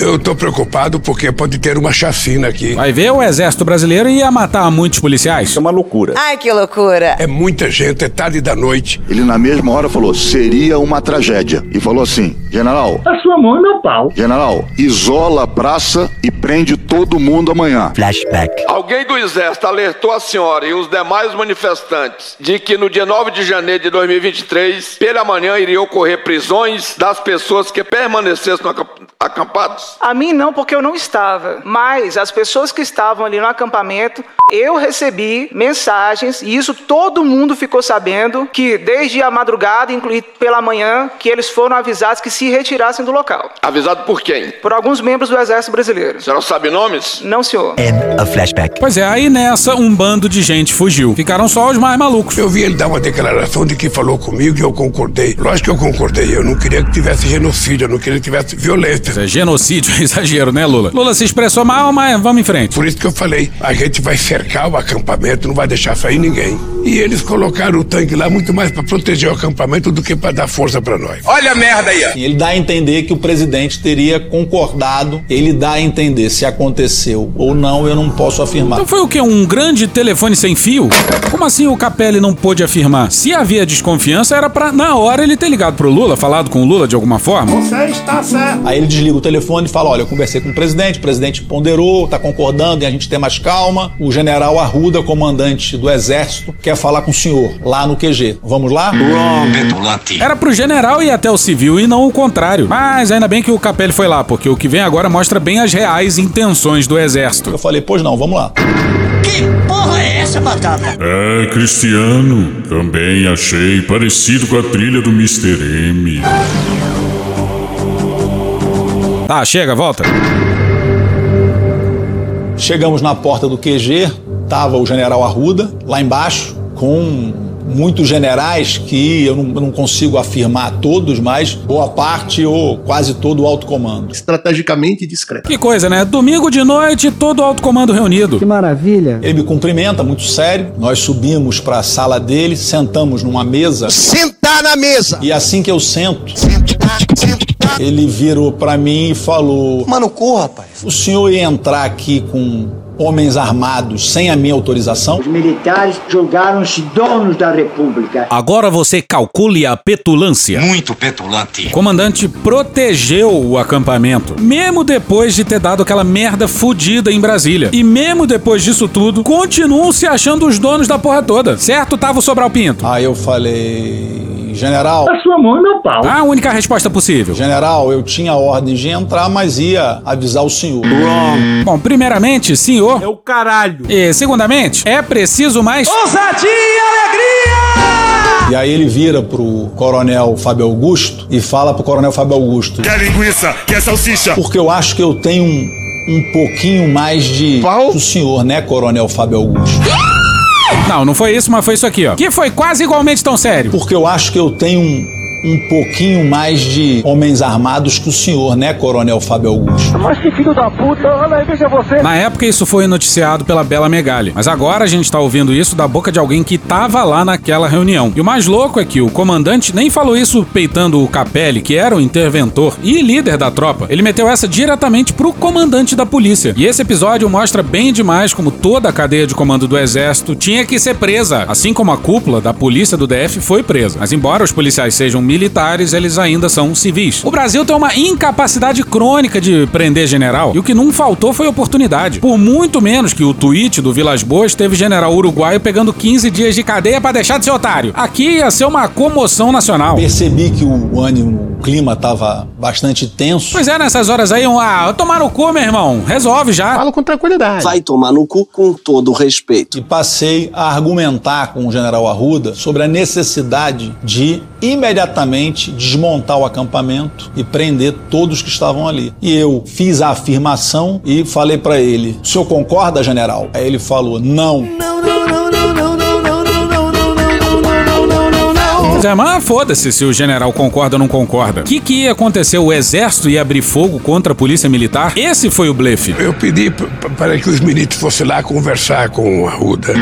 Eu tô preocupado porque pode ter uma chacina aqui. Vai ver, o exército brasileiro ia matar muitos policiais. Isso é uma loucura. Ai, que loucura. É muita gente, é tarde da noite. Ele na mesma hora falou, seria uma tragédia. E falou assim, general, A sua mão é meu pau. general, isola a praça e prende todo mundo amanhã. Flashback. Alguém do Exército alertou a senhora e os demais manifestantes de que no dia 9 de janeiro de 2023, pela manhã, iriam ocorrer prisões das pessoas que permanecessem no A mim não, porque eu não estava. Mas as pessoas que estavam ali no acampamento, eu recebi mensagens, e isso todo mundo ficou sabendo, que desde a madrugada, inclusive pela manhã, que eles foram avisados que se retirassem do local. Avisado por quem? Por alguns membros do Exército Brasileiro. A senhora sabe nomes? Não, senhor. A flashback. Pois é, aí nessa um bando de gente fugiu. Ficaram só os mais malucos. Eu vi ele dar uma declaração de que falou comigo e eu concordei. Lógico que eu concordei. Eu não queria que tivesse genocídio, eu não queria que tivesse violência. É genocídio, é exagero, né, Lula? Lula se expressou mal, mas vamos em frente. Por isso que eu falei, a gente vai cercar o acampamento, não vai deixar sair ninguém. E eles colocaram o tanque lá muito mais para proteger o acampamento do que para dar força para nós. Olha a merda aí! Ele dá a entender que o presidente teria concordado, ele dá a entender se aconteceu ou não, eu não posso afirmar. Então foi o quê? Um grande telefone sem fio? Como assim o Capelli não pôde afirmar? Se havia desconfiança, era pra, na hora, ele ter ligado pro Lula, falado com o Lula de alguma forma? Você está certo. Aí ele desliga o telefone e fala: Olha, eu conversei com o presidente, o presidente ponderou, tá concordando em a gente ter mais calma. O general Arruda, comandante do exército, quer falar com o senhor lá no QG. Vamos lá? Era pro general ir até o civil e não o contrário. Mas ainda bem que o Capelli foi lá, porque o que vem agora mostra bem as reais intenções do exército. Eu falei, pois não, vamos lá. Porra é essa, Batata? É, Cristiano, também achei parecido com a trilha do Mr. M. Tá, chega, volta. Chegamos na porta do QG, tava o general Arruda lá embaixo, com muitos generais que eu não, eu não consigo afirmar todos, mas boa parte ou quase todo o alto comando. Estrategicamente discreto. Que coisa, né? Domingo de noite, todo o alto comando reunido. Que maravilha. Ele me cumprimenta, muito sério. Nós subimos para a sala dele, sentamos numa mesa. Sentar na mesa! E assim que eu sento, ele virou para mim e falou: Mano, corra, rapaz. O senhor ia entrar aqui com homens armados sem a minha autorização? Os militares julgaram-se donos da República. Agora você calcule a petulância. Muito petulante. O comandante protegeu o acampamento, mesmo depois de ter dado aquela merda fudida em Brasília. E mesmo depois disso tudo, continuam se achando os donos da porra toda. Certo, Tavo Sobral Pinto? Aí eu falei, general. A sua mão e meu pau. A única resposta possível. General, eu tinha ordem de entrar, mas ia avisar o senhor. Bom, primeiramente, senhor. É o caralho. E, segundamente, é preciso mais. Ousadia e alegria! E aí ele vira pro coronel Fábio Augusto e fala pro coronel Fábio Augusto. Quer linguiça? Quer salsicha? Porque eu acho que eu tenho um, um pouquinho mais de. Pau? O senhor, né, coronel Fábio Augusto? Não, não foi isso, mas foi isso aqui, ó. Que foi quase igualmente tão sério. Porque eu acho que eu tenho um, um pouquinho mais de homens armados que o senhor, né, Coronel Fábio Augusto? Mas que filho da puta, olha aí, veja você. Na época isso foi noticiado pela Bela Megali, mas agora a gente tá ouvindo isso da boca de alguém que tava lá naquela reunião. E o mais louco é que o comandante nem falou isso peitando o Capelli, que era o interventor e líder da tropa. Ele meteu essa diretamente pro comandante da polícia. E esse episódio mostra bem demais como toda a cadeia de comando do exército tinha que ser presa, assim como a cúpula da polícia do DF foi presa. Mas embora os policiais sejam militares, eles ainda são civis. O Brasil tem uma incapacidade crônica de prender general, e o que não faltou foi oportunidade. Por muito menos que o tweet do Vilas Boas teve general uruguaio pegando 15 dias de cadeia para deixar de ser otário. Aqui ia ser uma comoção nacional. Percebi que o ânimo, o clima tava bastante tenso. Pois é, nessas horas aí, um, ah, tomar no cu, meu irmão. Resolve já. Falo com tranquilidade. Vai tomar no cu com todo o respeito. E passei a argumentar com o general Arruda sobre a necessidade de imediatamente desmontar o acampamento e prender todos que estavam ali. E eu fiz a afirmação e falei para ele: "O senhor concorda, general?" Aí ele falou: "Não". Pois é, mas foda-se se o general concorda ou não concorda. O que, que ia acontecer? O exército ia abrir fogo contra a polícia militar? Esse foi o blefe. Eu pedi para que os militares fossem lá conversar com o Arruda.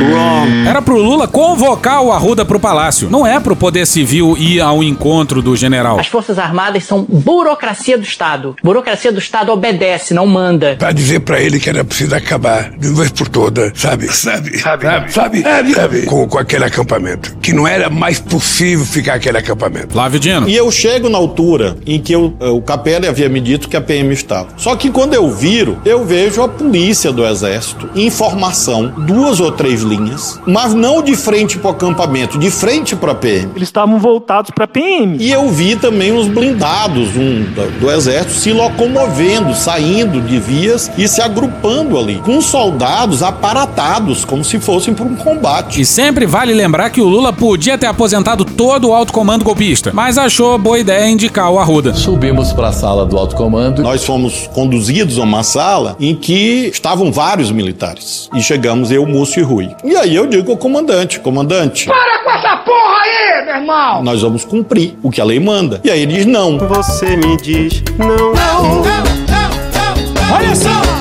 Era pro Lula convocar o Arruda pro palácio. Não é pro poder civil ir ao encontro do general. As Forças Armadas são burocracia do Estado. Burocracia do Estado obedece, não manda. Para dizer para ele que era preciso acabar de uma vez por toda, sabe? Sabe? Sabe? Sabe? Sabe? Com, com aquele acampamento. Que não era mais possível ficar aquele acampamento. Flávio Dino. E eu chego na altura em que eu- o Capelli havia me dito que a PM estava. Só que quando eu viro, eu vejo a polícia do Exército, informação, duas ou três linhas, mas não de frente para o acampamento, de frente para a PM. Eles estavam voltados para PM. E eu vi também os blindados um, do, do Exército se locomovendo, saindo de vias e se agrupando ali, com soldados aparatados, como se fossem para um combate. E sempre vale lembrar que o Lula podia ter aposentado todo o alto comando golpista, mas achou boa ideia indicar o Arruda. Subimos para a sala do alto comando. Nós fomos conduzidos a uma sala em que estavam vários militares. E chegamos eu, Múcio e Rui. E aí eu digo ao comandante, comandante, Para com essa porra aí, meu irmão! nós vamos cumprir o que a lei manda. E aí ele diz não. Você me diz não. Olha só!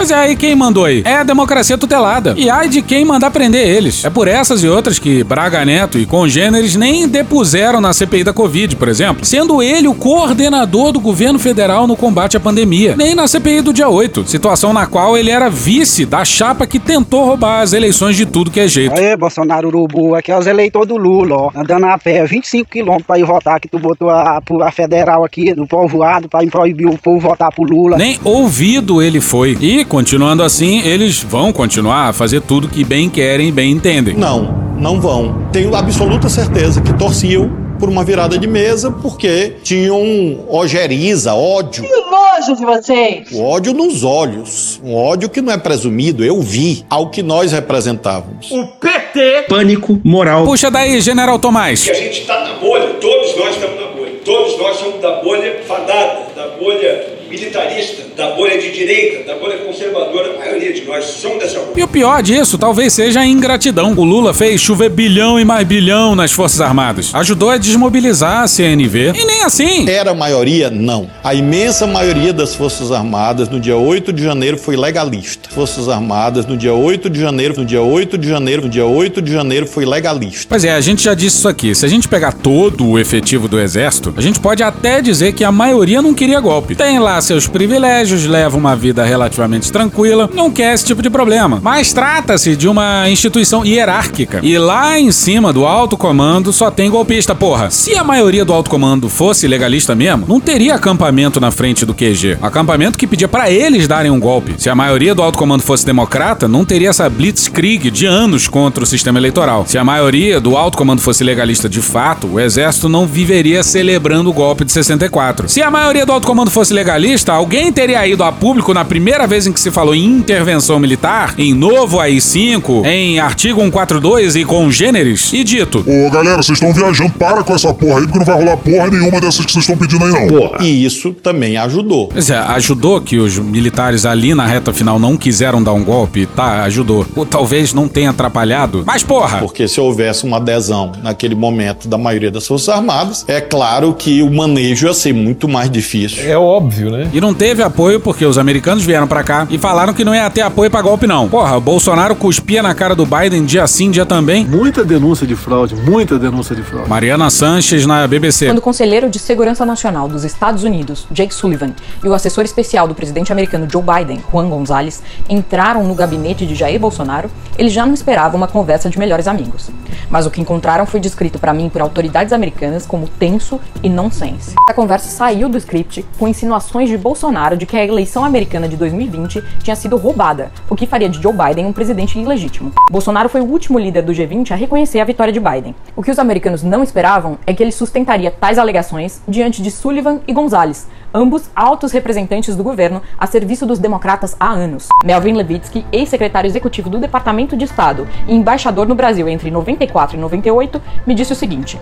Pois é, aí quem mandou aí? É a democracia tutelada. E ai de quem mandar prender eles. É por essas e outras que Braga Neto e congêneres nem depuseram na CPI da Covid, por exemplo, sendo ele o coordenador do governo federal no combate à pandemia. Nem na CPI do dia 8, situação na qual ele era vice da chapa que tentou roubar as eleições de tudo que é jeito. Aí, Bolsonaro Urubu, aqui é os eleitores do Lula, ó. Andando a pé, 25 quilômetros pra ir votar, que tu botou a, a federal aqui no povoado pra proibir o povo votar pro Lula. Nem ouvido ele foi. E, continuando assim, eles vão continuar a fazer tudo que bem querem e bem entendem. Não. não vão. Tenho absoluta certeza que torciam por uma virada de mesa porque tinham ojeriza, ódio. Que nojo de vocês! O ódio nos olhos. Um ódio que não é presumido, eu vi ao que nós representávamos. O PT. Pânico moral. Puxa daí, General Tomás. E a gente está na bolha, todos nós estamos na bolha. Todos nós somos da bolha fadada, da bolha militarista, da bolha de direita, da bolha conservadora. A maioria de nós somos dessa bolha. E o pior disso talvez seja a ingratidão. O Lula fez chover bilhão e mais bilhão nas Forças Armadas. Ajudou a desmobilizar a CNV. E nem assim. Era a maioria? Não. A imensa maioria das Forças Armadas no dia 8 de janeiro foi legalista. Forças Armadas no dia 8 de janeiro, no dia 8 de janeiro, no dia 8 de janeiro foi legalista. Pois é, a gente já disse isso aqui. Se a gente pegar todo o efetivo do Exército, a gente pode até dizer que a maioria não queria golpe. Tem lá seus privilégios, leva uma vida relativamente tranquila, não quer esse tipo de problema. Mas trata-se de uma instituição hierárquica. E lá em cima do alto comando só tem golpista, porra. Se a maioria do alto comando fosse legalista mesmo, não teria acampamento na frente do QG. Acampamento que pedia para eles darem um golpe. Se a maioria do alto comando fosse democrata, não teria essa blitzkrieg de anos contra o sistema eleitoral. Se a maioria do alto comando fosse legalista de fato, o exército não viveria celebrando o golpe de 64. Se a maioria do alto comando fosse legalista, alguém teria ido a público na primeira vez em que se falou em intervenção militar, em novo AI-5, em artigo 142 e congêneres, e dito: Ô galera, vocês estão viajando, para com essa porra aí, porque não vai rolar porra nenhuma dessas que vocês estão pedindo aí, não. Porra. E isso também ajudou. Pois é, ajudou que os militares ali na reta final não quiseram dar um golpe, tá? Ajudou. Ou talvez não tenha atrapalhado, mas porra! Porque se houvesse uma adesão naquele momento da maioria das Forças Armadas, é claro que o manejo ia ser muito mais difícil. É óbvio, né? E não teve apoio porque os americanos vieram pra cá e falaram que não ia ter apoio pra golpe, não. Porra, o Bolsonaro cuspia na cara do Biden dia sim, dia também. Muita denúncia de fraude, muita denúncia de fraude. Mariana Sanches na BBC. Quando o conselheiro de segurança nacional dos Estados Unidos, Jake Sullivan, e o assessor especial do presidente americano Joe Biden, Juan Gonzalez, entraram no gabinete de Jair Bolsonaro, eles já não esperavam uma conversa de melhores amigos. Mas o que encontraram foi descrito para mim por autoridades americanas como tenso e nonsense. A conversa saiu do script com insinuações de Bolsonaro de que a eleição americana de 2020 tinha sido roubada, o que faria de Joe Biden um presidente ilegítimo. Bolsonaro foi o último líder do G20 a reconhecer a vitória de Biden. O que os americanos não esperavam é que ele sustentaria tais alegações diante de Sullivan e Gonzalez, ambos altos representantes do governo a serviço dos democratas há anos. Melvin Levitsky, ex-secretário executivo do Departamento de Estado e embaixador no Brasil entre 94 e 98, me disse o seguinte: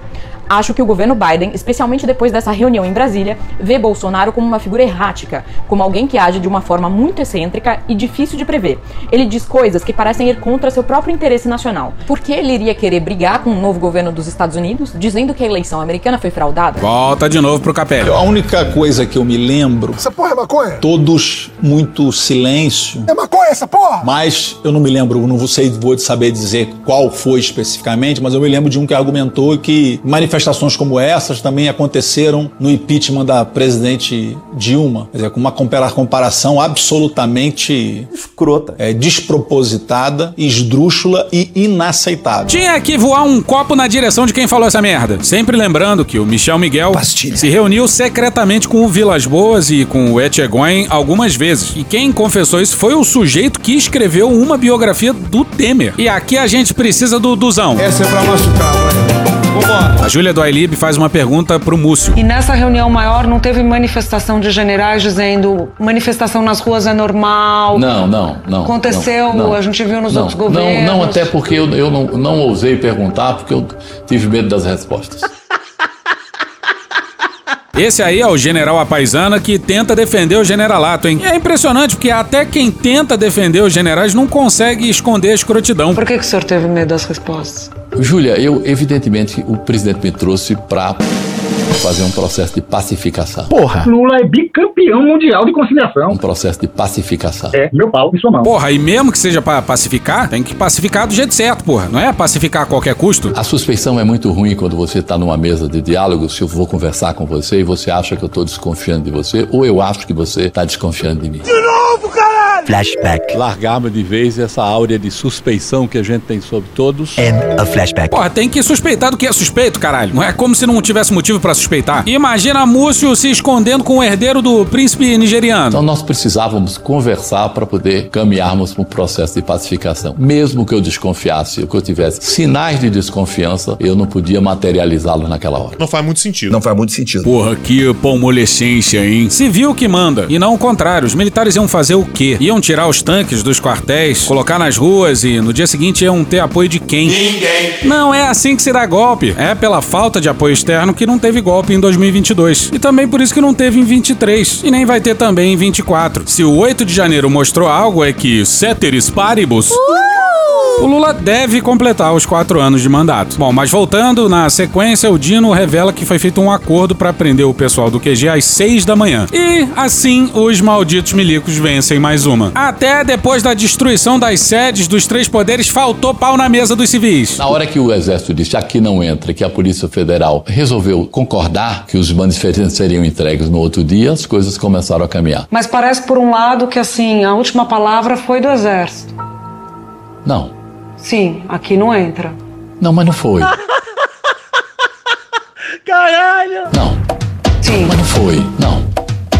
Acho que o governo Biden, especialmente depois dessa reunião em Brasília, vê Bolsonaro como uma figura errática, como alguém que age de uma forma muito excêntrica e difícil de prever. Ele diz coisas que parecem ir contra seu próprio interesse nacional. Por que ele iria querer brigar com o novo governo dos Estados Unidos, dizendo que a eleição americana foi fraudada? Volta de novo pro Capelli. A única coisa que eu me lembro. Essa porra é maconha? Todos muito silêncio. É maconha essa porra? Mas eu não me lembro, não sei, vou saber dizer qual foi especificamente, mas eu me lembro de um que argumentou que manifestações como essas também aconteceram no impeachment da presidente Dilma. Quer dizer, com uma comparação absolutamente escrota, é, despropositada, esdrúxula e inaceitável. Tinha que voar um copo na direção de quem falou essa merda. Sempre lembrando que o Michel Miguel Pastilha. se reuniu secretamente com o Vilas Boas e com o Etchegóin algumas vezes. E quem confessou isso foi o sujeito que escreveu uma biografia do Temer. E aqui a gente precisa do Duzão. Essa é pra machucar, vai. Vambora. A Júlia do Ailib faz uma pergunta pro Múcio. E nessa reunião maior não teve manifestação de generais dizendo manifestação nas ruas é normal? Não, não, não. Aconteceu, não, não. a gente viu nos não, outros governos. Não, não, até porque eu, eu não, não ousei perguntar, porque eu tive medo das respostas. Esse aí é o general Apaisana que tenta defender o generalato, hein? E é impressionante porque até quem tenta defender os generais não consegue esconder a escrotidão. Por que, que o senhor teve medo das respostas? Júlia, eu, evidentemente, o presidente me trouxe para fazer um processo de pacificação. Porra! Lula é bicampeão mundial de conciliação. Um processo de pacificação. É, meu pau e sua mão. Porra, e mesmo que seja pra pacificar, tem que pacificar do jeito certo, porra. Não é pacificar a qualquer custo. A suspeição é muito ruim quando você está numa mesa de diálogo, se eu vou conversar com você e você acha que eu estou desconfiando de você, ou eu acho que você está desconfiando de mim. De novo, caralho! Flashback. Largarmos de vez essa áurea de suspeição que a gente tem sobre todos. End of flashback. Porra, tem que suspeitar do que é suspeito, caralho. Não é como se não tivesse motivo pra suspeitar. Imagina Múcio se escondendo com o herdeiro do príncipe nigeriano. Então nós precisávamos conversar para poder caminharmos para um processo de pacificação. Mesmo que eu desconfiasse, ou que eu tivesse sinais de desconfiança, eu não podia materializá-lo naquela hora. Não faz muito sentido. Não faz muito sentido. Porra, que palmolescência, hein? Civil que manda. E não o contrário. Os militares iam fazer o quê? Iam tirar os tanques dos quartéis, colocar nas ruas e no dia seguinte iam ter apoio de quem? Ninguém. Não é assim que se dá golpe. É pela falta de apoio externo que não teve golpe em 2022. E também por isso que não teve em 23. E nem vai ter também em 24. Se o 8 de janeiro mostrou algo, é que ceteris paribus. O Lula deve completar os quatro anos de mandato. Bom, mas voltando, na sequência, o Dino revela que foi feito um acordo para prender o pessoal do QG às seis da manhã. E, assim, os malditos milicos vencem mais uma. Até depois da destruição das sedes dos três poderes, faltou pau na mesa dos civis. Na hora que o Exército disse aqui não entra, que a Polícia Federal resolveu concordar que os manifestantes seriam entregues no outro dia, as coisas começaram a caminhar. Mas parece, por um lado, que assim, a última palavra foi do exército. Não, Sim, aqui não entra. não, mas não foi. Caralho! Não, Sim, mas não foi. Não,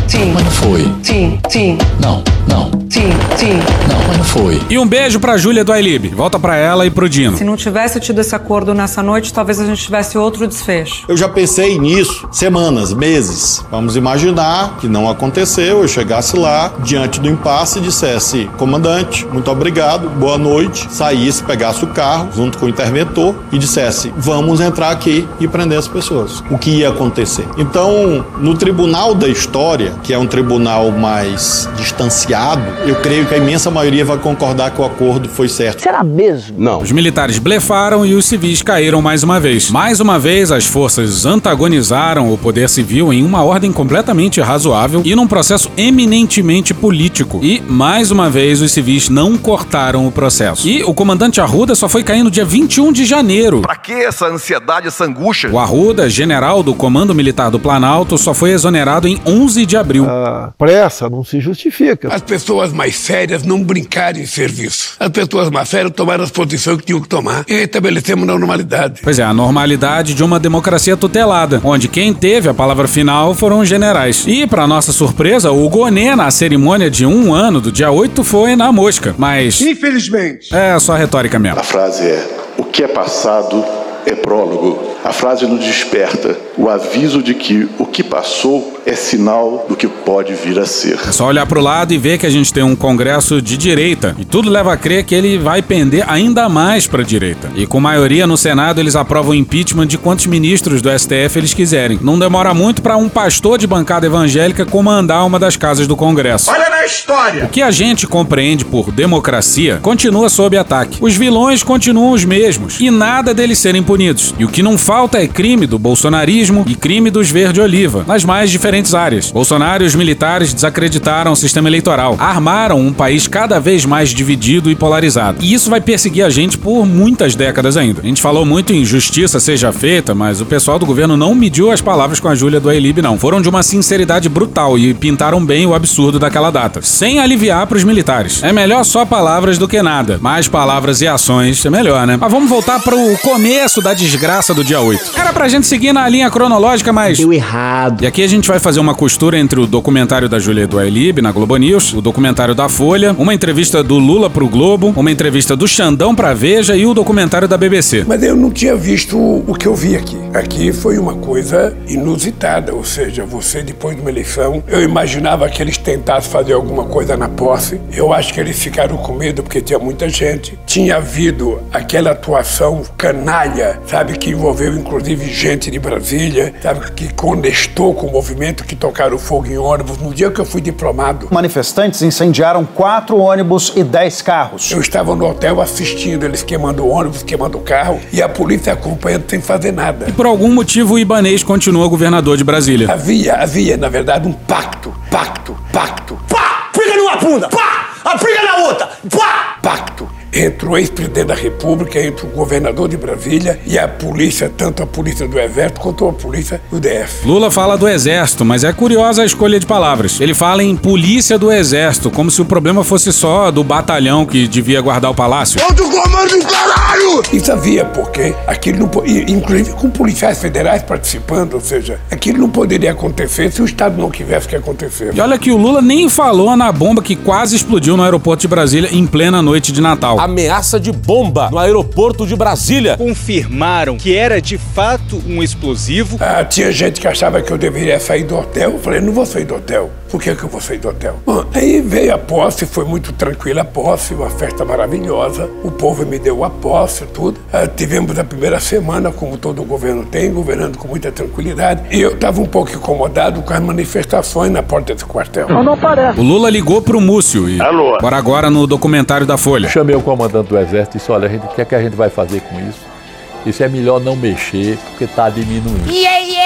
sim, mas não foi. sim, sim, Não, não, sim, sim. não, mas não foi. E um beijo pra Júlia do Ailib. Volta pra ela e pro Dino. Se não tivesse tido esse acordo nessa noite, talvez a gente tivesse outro desfecho. Eu já pensei nisso semanas, meses. Vamos imaginar que não aconteceu, eu chegasse lá, diante do impasse e dissesse: comandante, muito obrigado, boa noite. Saísse, pegasse o carro, junto com o interventor, e dissesse: vamos entrar aqui e prender as pessoas. O que ia acontecer? Então, no tribunal da história, que é um tribunal mais distanciado, eu creio que a imensa maioria vai concordar que o acordo foi certo. Será mesmo? Não. Os militares blefaram e os civis caíram mais uma vez. Mais uma vez, as forças antagonizaram o poder civil em uma ordem completamente razoável e num processo eminentemente político. E, mais uma vez, os civis não cortaram o processo. E o comandante Arruda só foi cair no dia 21 de janeiro. Pra que essa ansiedade, essa angústia? O Arruda, general do Comando Militar do Planalto, só foi exonerado em 11 de abril. A pressa não se justifica. As pessoas mais sérias não brincaram em serviço. As pessoas mais sérias tomaram as posições que tinham que tomar e estabelecemos a normalidade. Pois é, a normalidade de uma democracia tutelada, onde quem teve a palavra final foram os generais. E, para nossa surpresa, o Gonê, na cerimônia de um ano do dia 8, foi na mosca. Mas. Infelizmente. É só retórica mesmo. A frase é: O que é passado é prólogo. A frase nos desperta o aviso de que o que passou é sinal do que pode vir a ser. É só olhar pro lado e ver que a gente tem um congresso de direita. E tudo leva a crer que ele vai pender ainda mais pra direita. E com maioria no Senado, eles aprovam o impeachment de quantos ministros do STF eles quiserem. Não demora muito pra um pastor de bancada evangélica comandar uma das casas do Congresso. Olha na história! O que a gente compreende por democracia continua sob ataque. Os vilões continuam os mesmos e nada deles serem punidos. E o que não falta é crime do bolsonarismo e crime dos verde-oliva, nas mais diferentes áreas. Bolsonaro e os militares desacreditaram o sistema eleitoral, armaram um país cada vez mais dividido e polarizado. E isso vai perseguir a gente por muitas décadas ainda. A gente falou muito em justiça seja feita, mas o pessoal do governo não mediu as palavras com a Júlia do Ailib, não. Foram de uma sinceridade brutal e pintaram bem o absurdo daquela data, sem aliviar pros militares. É melhor só palavras do que nada. Mais palavras e ações é melhor, né? Mas vamos voltar pro começo da desgraça do dia 8. Era pra gente seguir na linha cronológica, mas. Deu errado. E aqui a gente vai fazer uma costura entre o documentário da Júlia do Ailib na Globo News, o documentário da Folha, uma entrevista do Lula pro Globo, uma entrevista do Xandão pra Veja e o documentário da BBC. Mas eu não tinha visto o que eu vi aqui. Aqui foi uma coisa inusitada, ou seja, você depois de uma eleição, eu imaginava que eles tentassem fazer alguma coisa na posse. Eu acho que eles ficaram com medo porque tinha muita gente. Tinha havido aquela atuação canalha, sabe, que envolveu inclusive gente de Brasília, sabe, que contestou com o movimento, que tocaram fogo em ônibus. No dia que eu fui diplomado, Manifestantes incendiaram quatro ônibus e dez carros. eu estava no hotel assistindo eles queimando o ônibus, queimando o carro e a polícia acompanhando sem fazer nada. E por algum motivo o Ibanês continua governador de Brasília. Havia, havia, na verdade, um pacto, pacto, pacto, Pá! Pica numa bunda! Pá! Aplica na outra! Pá! pacto entre o ex-presidente da República, entre o governador de Brasília e a polícia, tanto a polícia do Exército quanto a polícia do DF. Lula fala do exército, mas é curiosa a escolha de palavras. Ele fala em polícia do exército, como se o problema fosse só do batalhão que devia guardar o palácio. Outro comando do caralho! Isso havia, porque aquilo não inclusive com policiais federais participando, ou seja, aquilo não poderia acontecer se o Estado não quisesse que acontecesse. E olha que o Lula nem falou na bomba que quase explodiu no aeroporto de Brasília em plena noite de Natal. Ameaça de bomba no aeroporto de Brasília. Confirmaram que era de fato um explosivo. Ah, tinha gente que achava que eu deveria sair do hotel. Eu falei, não vou sair do hotel. Por que, que eu vou sair do hotel? Bom, aí veio a posse, foi muito tranquila a posse, uma festa maravilhosa. O povo me deu a posse, tudo. Ah, tivemos a primeira semana, como todo governo tem, governando com muita tranquilidade. E eu estava um pouco incomodado com as manifestações na porta desse quartel. O Lula ligou pro Múcio e. Alô? Bora agora no documentário da Folha. Chamei o comandante do exército e disse, olha, o que é que a gente vai fazer com isso? Isso é melhor não mexer, porque está diminuindo. Yeah, yeah!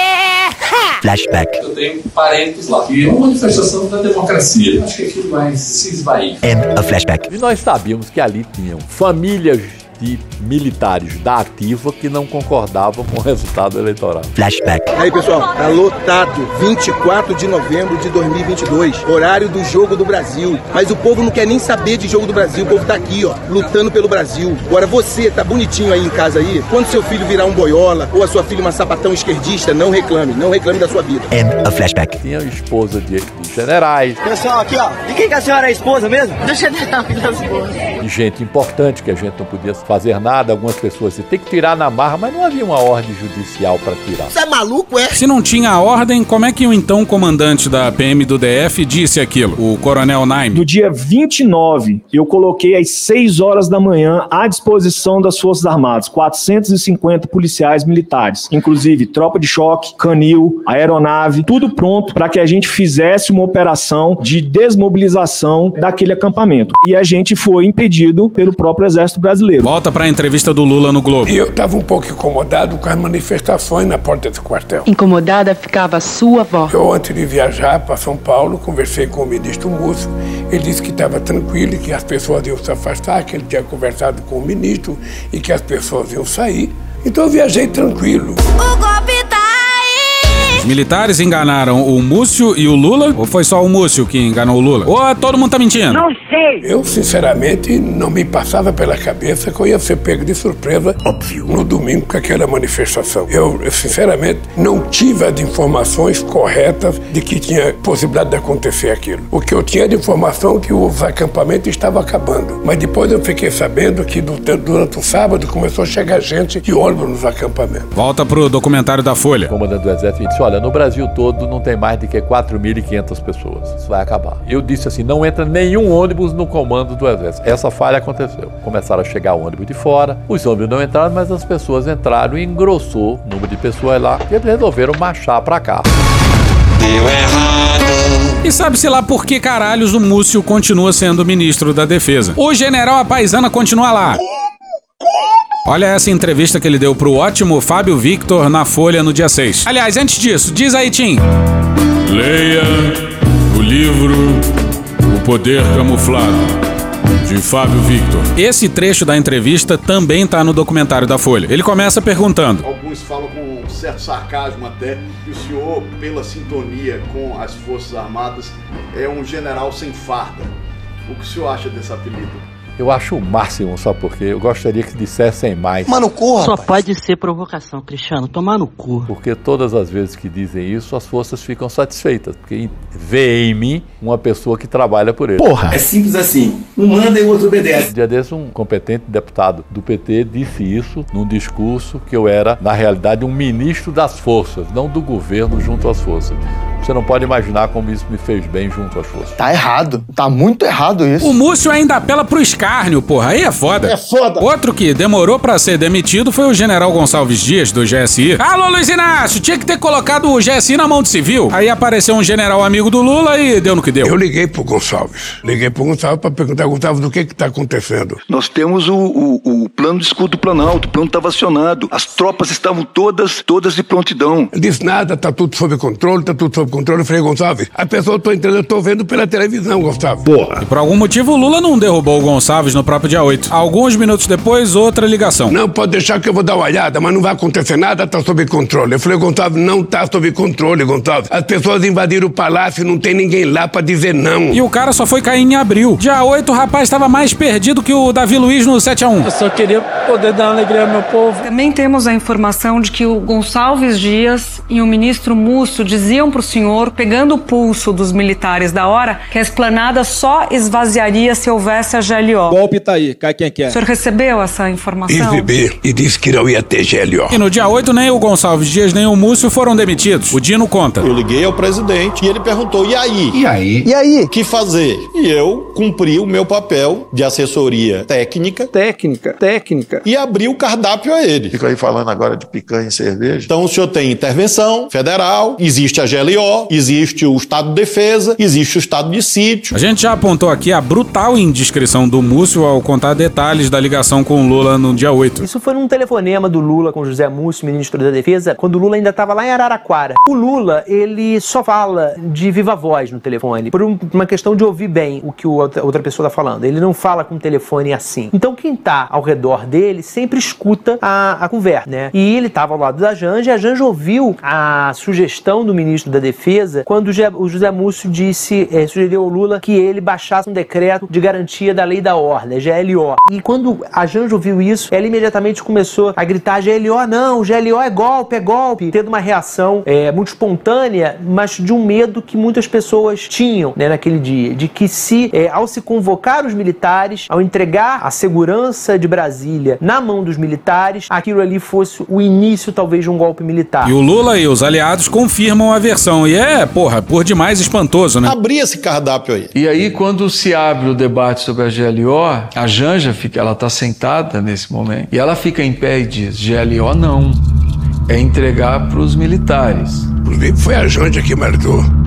Flashback. Eu tenho parentes lá. E é uma manifestação da democracia. Acho que aquilo vai se esvair. And a flashback. E nós sabíamos que ali tinham famílias de militares da ativa que não concordavam com o resultado eleitoral. Flashback. Aí, pessoal, tá lotado. 24 de novembro de 2022. Horário do Jogo do Brasil. Mas o povo não quer nem saber de Jogo do Brasil. O povo tá aqui, ó, lutando pelo Brasil. Agora você tá bonitinho aí em casa aí. Quando seu filho virar um boiola ou a sua filha uma sapatão esquerdista, não reclame. Não reclame da sua vida. And a flashback. Tinha esposa de, de generais, Pessoal, aqui ó, de quem que a senhora é esposa mesmo? Do general das boas. de gente importante que a gente não podia fazer nada. Algumas pessoas tem que tirar na marra, mas não havia uma ordem judicial para tirar. Você é maluco, é? Se não tinha a ordem, como é que o então comandante da PM do DF disse aquilo? O Coronel Naime. No dia 29, eu coloquei às 6 horas da manhã à disposição das Forças Armadas 450 policiais militares, inclusive tropa de choque, canil, aeronave, tudo pronto para que a gente fizesse uma operação de desmobilização daquele acampamento. E a gente foi impedido pelo próprio Exército Brasileiro. Volta pra entrevista do Lula no Globo. E eu estava um pouco incomodado com as manifestações na porta desse quartel. Incomodada ficava a sua avó. Eu, antes de viajar para São Paulo, conversei com o ministro Múcio. Ele disse que estava tranquilo, que as pessoas iam se afastar, que ele tinha conversado com o ministro e que as pessoas iam sair. Então eu viajei tranquilo. O golpe! Os militares enganaram o Múcio e o Lula? Ou foi só o Múcio que enganou o Lula? Ou todo mundo tá mentindo? sei! Eu, sinceramente, não me passava pela cabeça que eu ia ser pego de surpresa, óbvio, no domingo com aquela manifestação. Eu, eu, sinceramente, não tive as informações corretas de que tinha possibilidade de acontecer aquilo. O que eu tinha de informação é que os acampamentos estavam acabando. Mas depois eu fiquei sabendo que du- durante o sábado começou a chegar gente de ônibus nos acampamentos. Volta pro documentário da Folha. O comandante do exército disse, olha, no Brasil todo não tem mais de que 4.500 pessoas. Isso vai acabar. Eu disse assim, não entra nenhum ônibus no comando do exército. Essa falha aconteceu. Começaram a chegar ônibus de fora, os ônibus não entraram, mas as pessoas entraram e engrossou o número de pessoas lá e eles resolveram marchar pra cá. Deu errado. E sabe-se lá por que caralhos o Múcio continua sendo ministro da Defesa. O general Apaisana continua lá. Olha essa entrevista que ele deu pro ótimo Fábio Victor na Folha no dia 6. Aliás, antes disso, diz aí, Tim. Leia o livro O Poder Camuflado, de Fábio Victor. Esse trecho da entrevista também tá no documentário da Folha. Ele começa perguntando: Alguns falam com um certo sarcasmo até que o senhor, pela sintonia com as Forças Armadas, é um general sem farda. O que o senhor acha desse apelido? Eu acho o máximo, só porque eu gostaria que dissessem mais. Mano, Só pode ser provocação, Cristiano. Tomar no cu. Porque todas as vezes que dizem isso, as forças ficam satisfeitas. Porque vê em mim uma pessoa que trabalha por ele. Porra. É simples assim. Um manda e o outro obedece. Um dia desse, um competente deputado do PT disse isso num discurso que eu era, na realidade, um ministro das forças, não do governo junto às forças. Você não pode imaginar como isso me fez bem junto às forças. Tá errado. Tá muito errado isso. O Múcio ainda apela pro escárnio, porra. Aí é foda. É foda. Outro que demorou pra ser demitido foi o general Gonçalves Dias, do GSI. Alô, Luiz Inácio, tinha que ter colocado o GSI na mão de civil. Aí apareceu um general amigo do Lula e deu no que deu. Eu liguei pro Gonçalves. Liguei pro Gonçalves pra perguntar, Gonçalves, do que que tá acontecendo? Nós temos o, o, o plano de escudo planalto, o plano estava acionado. As tropas estavam todas, todas de prontidão. Ele disse nada, tá tudo sob controle, tá tudo sob controle. Eu falei, Gonçalves, a pessoa tô entrando, eu tô vendo pela televisão, Gonçalves. Porra. E por algum motivo, o Lula não derrubou o Gonçalves no próprio dia 8. Alguns minutos depois, outra ligação. Não, pode deixar que eu vou dar uma olhada, mas não vai acontecer nada, tá sob controle. Eu falei, Gonçalves, não tá sob controle, Gonçalves. As pessoas invadiram o palácio, não tem ninguém lá pra dizer não. E o cara só foi cair em abril. Dia 8, o rapaz estava mais perdido que o Davi Luiz no 7x1. Eu só queria poder dar alegria ao meu povo. Também temos a informação de que o Gonçalves Dias e o ministro Musso diziam para o senhor, pegando o pulso dos militares da hora, que a esplanada só esvaziaria se houvesse a GLO. Golpe tá aí, cai quem quer. O senhor recebeu essa informação? Recebi e disse que não ia ter GLO. E no dia 8, nem o Gonçalves Dias nem o Múcio foram demitidos. O Dino conta. Eu liguei ao presidente e ele perguntou: e aí? E aí? E aí? O que fazer? E eu cumpri o meu papel de assessoria técnica. Técnica, técnica. E abri o cardápio a ele. Fico aí falando agora de picanha e cerveja. Então o senhor tem intervenção federal, existe a GLO, existe o estado de defesa, existe o estado de sítio. A gente já apontou aqui a brutal indiscrição do Múcio ao contar detalhes da ligação com o Lula no dia 8. Isso foi num telefonema do Lula com José Múcio, ministro da Defesa, quando o Lula ainda estava lá em Araraquara. O Lula, ele só fala de viva voz no telefone, por um- uma questão de ouvir bem o que outra pessoa está falando. Ele não fala com o telefone assim. Então quem tá ao redor dele sempre escuta a, a conversa, né? E ele estava ao lado da Janja e a Janja ouviu a sugestão do ministro da Defesa quando o José- Múcio disse, eh, sugeriu ao Lula que ele baixasse um decreto de garantia da lei da ordem, GLO. E quando a Janja ouviu isso, ela imediatamente começou a gritar GLO não, GLO é golpe, é golpe, tendo uma reação eh, muito espontânea, mas de um medo que muitas pessoas tinham né, naquele dia, de que se eh, ao se convocar os militares, ao entregar a segurança de Brasília na mão dos militares, aquilo ali fosse o início talvez de um golpe militar. E o Lula e os aliados confirmam a versão. E é, porra, por demais espantoso, né? Abri esse cardápio aí. E aí, quando se abre o debate sobre a GLO, a Janja fica, ela está sentada nesse momento e ela fica em pé e diz: GLO não, é entregar para os militares. Inclusive, foi a Janja que mandou.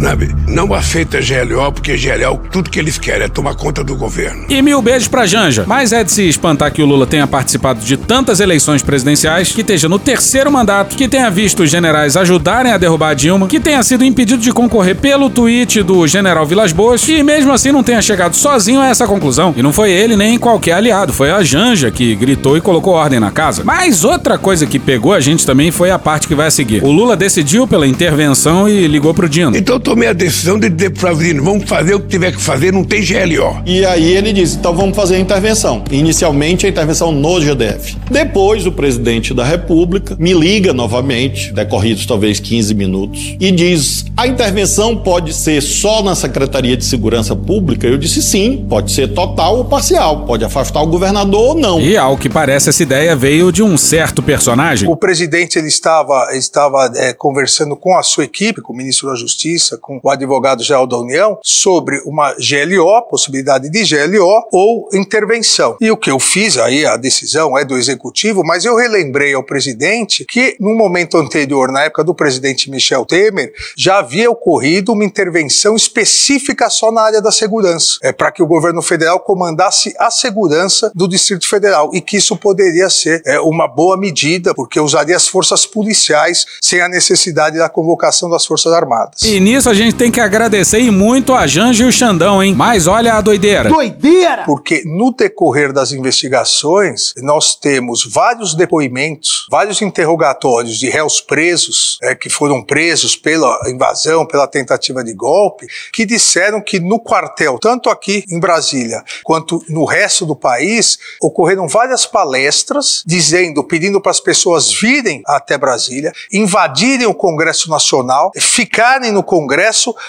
Sabe? Não aceita GLO, porque GLO, tudo que eles querem é tomar conta do governo. E mil beijos pra Janja. Mas é de se espantar que o Lula tenha participado de tantas eleições presidenciais, que esteja no terceiro mandato, que tenha visto os generais ajudarem a derrubar a Dilma, que tenha sido impedido de concorrer pelo tweet do general Vilas Boas, e mesmo assim não tenha chegado sozinho a essa conclusão. E não foi ele nem qualquer aliado, foi a Janja que gritou e colocou ordem na casa. Mas outra coisa que pegou a gente também foi a parte que vai a seguir. O Lula decidiu pela intervenção e ligou pro Dino. Então tomei a decisão de dizer pro Flavirino, vamos fazer o que tiver que fazer, não tem GLO. E aí ele disse: então vamos fazer a intervenção. Inicialmente a intervenção no GDF. Depois o presidente da República me liga novamente, decorridos talvez 15 minutos, e diz: a intervenção pode ser só na Secretaria de Segurança Pública? Eu disse sim, pode ser total ou parcial, pode afastar o governador ou não. E ao que parece, essa ideia veio de um certo personagem. O presidente ele estava, estava é, conversando com a sua equipe, com o ministro da Justiça, com o advogado-geral da União, sobre uma GLO, possibilidade de GLO ou intervenção. E o que eu fiz, aí a decisão é do executivo, mas eu relembrei ao presidente que no momento anterior, na época do presidente Michel Temer, já havia ocorrido uma intervenção específica só na área da segurança, é, para que o governo federal comandasse a segurança do Distrito Federal e que isso poderia ser é, uma boa medida, porque usaria as forças policiais sem a necessidade da convocação das Forças Armadas. E nisso a gente tem que agradecer e muito a Janja e o Xandão, hein? Mas olha a doideira. Doideira! Porque no decorrer das investigações, nós temos vários depoimentos, vários interrogatórios de réus presos, é, que foram presos pela invasão, pela tentativa de golpe, que disseram que no quartel, tanto aqui em Brasília quanto no resto do país, ocorreram várias palestras dizendo, pedindo para as pessoas virem até Brasília, invadirem o Congresso Nacional, ficarem no Congresso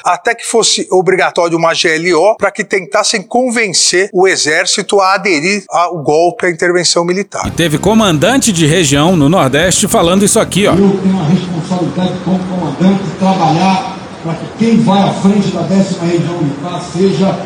até que fosse obrigatório uma GLO para que tentassem convencer o exército a aderir ao golpe, à intervenção militar. E teve comandante de região no Nordeste falando isso aqui, ó. Eu tenho a responsabilidade como comandante de trabalhar para que quem vai à frente da décima região militar seja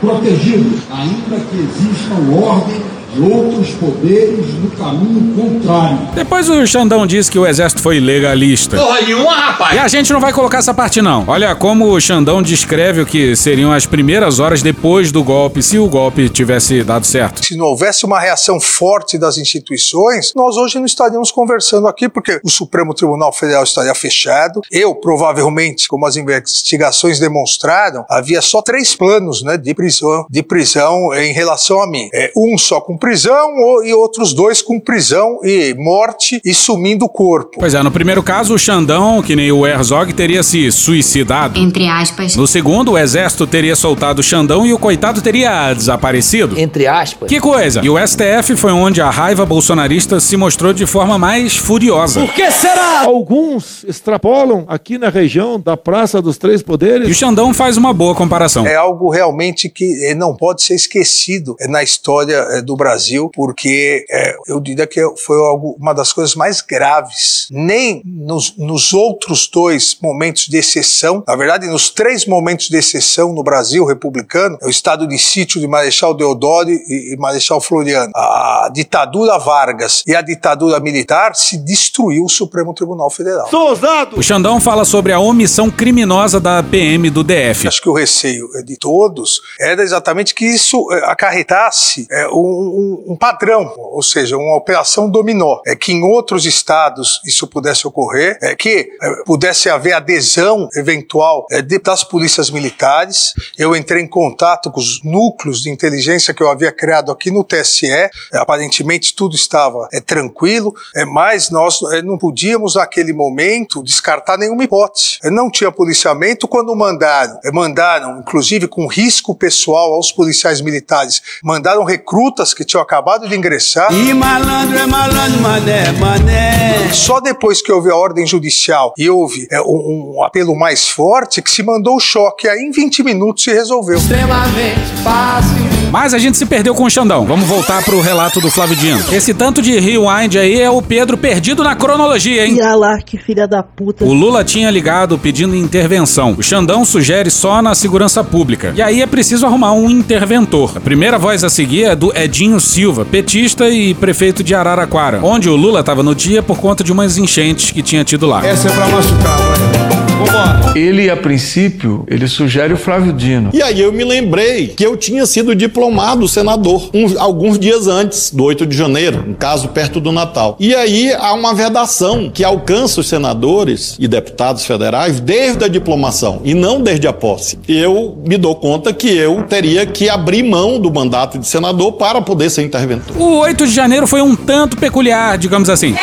protegido, ainda que existam ordem e outros poderes no caminho contrário. Depois o Xandão disse que o exército foi legalista. Porra nenhuma, rapaz! E a gente não vai colocar essa parte não. Olha como o Xandão descreve o que seriam as primeiras horas depois do golpe, se o golpe tivesse dado certo. Se não houvesse uma reação forte das instituições, nós hoje não estaríamos conversando aqui, porque o Supremo Tribunal Federal estaria fechado. Eu, provavelmente, como as investigações demonstraram, havia só três planos né, de prisão, de prisão em relação a mim. É, um só com prisão e outros dois com prisão e morte e sumindo o corpo. Pois é, no primeiro caso, o Xandão, que nem o Herzog, teria se suicidado. Entre aspas. No segundo, o exército teria soltado o Xandão e o coitado teria desaparecido. Entre aspas. Que coisa! E o STF foi onde a raiva bolsonarista se mostrou de forma mais furiosa. Por que será? Alguns extrapolam aqui na região da Praça dos Três Poderes. E o Xandão faz uma boa comparação. É algo realmente que eh, não pode ser esquecido eh, na história eh, do Brasil, porque é, eu diria que foi algo, uma das coisas mais graves. Nem nos, nos outros dois momentos de exceção, na verdade, nos três momentos de exceção no Brasil republicano, é o estado de sítio de Marechal Deodoro e, e Marechal Floriano, a ditadura Vargas e a ditadura militar, se destruiu o Supremo Tribunal Federal. Sou ousado! O Xandão fala sobre a omissão criminosa da PM do DF. Acho que o receio de todos era exatamente que isso acarretasse é, um, um, padrão, ou seja, uma operação dominó, é que em outros estados isso pudesse ocorrer, é que é, pudesse haver adesão eventual é, das polícias militares. Eu entrei em contato com os núcleos de inteligência que eu havia criado aqui no TSE. É, aparentemente tudo estava é, tranquilo, é, mas nós é, não podíamos naquele momento descartar nenhuma hipótese. É, não tinha policiamento quando mandaram, é, mandaram inclusive com risco pessoal aos policiais militares, mandaram recrutas que tinham acabado de ingressar. E malandro é malandro, mané, mané. Só depois que houve a ordem judicial e houve é, um, um, apelo mais forte que se mandou o choque. Aí em 20 minutos se resolveu. Extremamente fácil. Mas a gente se perdeu com o Xandão. Vamos voltar pro relato do Flávio Dino. Esse tanto de rewind aí é o Pedro perdido na cronologia, hein? Olha lá, que filha da puta. O Lula tinha ligado pedindo intervenção. O Xandão sugere só na segurança pública. E aí é preciso arrumar um interventor. A primeira voz a seguir é do Edinho Silva, petista e prefeito de Araraquara, onde o Lula estava no dia por conta de umas enchentes que tinha tido lá. Essa é pra machucar, vai. Vambora. Ele, a princípio, ele sugere o Flávio Dino. E aí eu me lembrei que eu tinha sido diplomado senador um, alguns dias antes do 8 de janeiro, um caso perto do Natal. E aí há uma vedação que alcança os senadores e deputados federais desde a diplomação e não desde a posse. Eu me dou conta que eu teria que abrir mão do mandato de senador para poder ser interventor. O 8 de janeiro foi um tanto peculiar, digamos assim.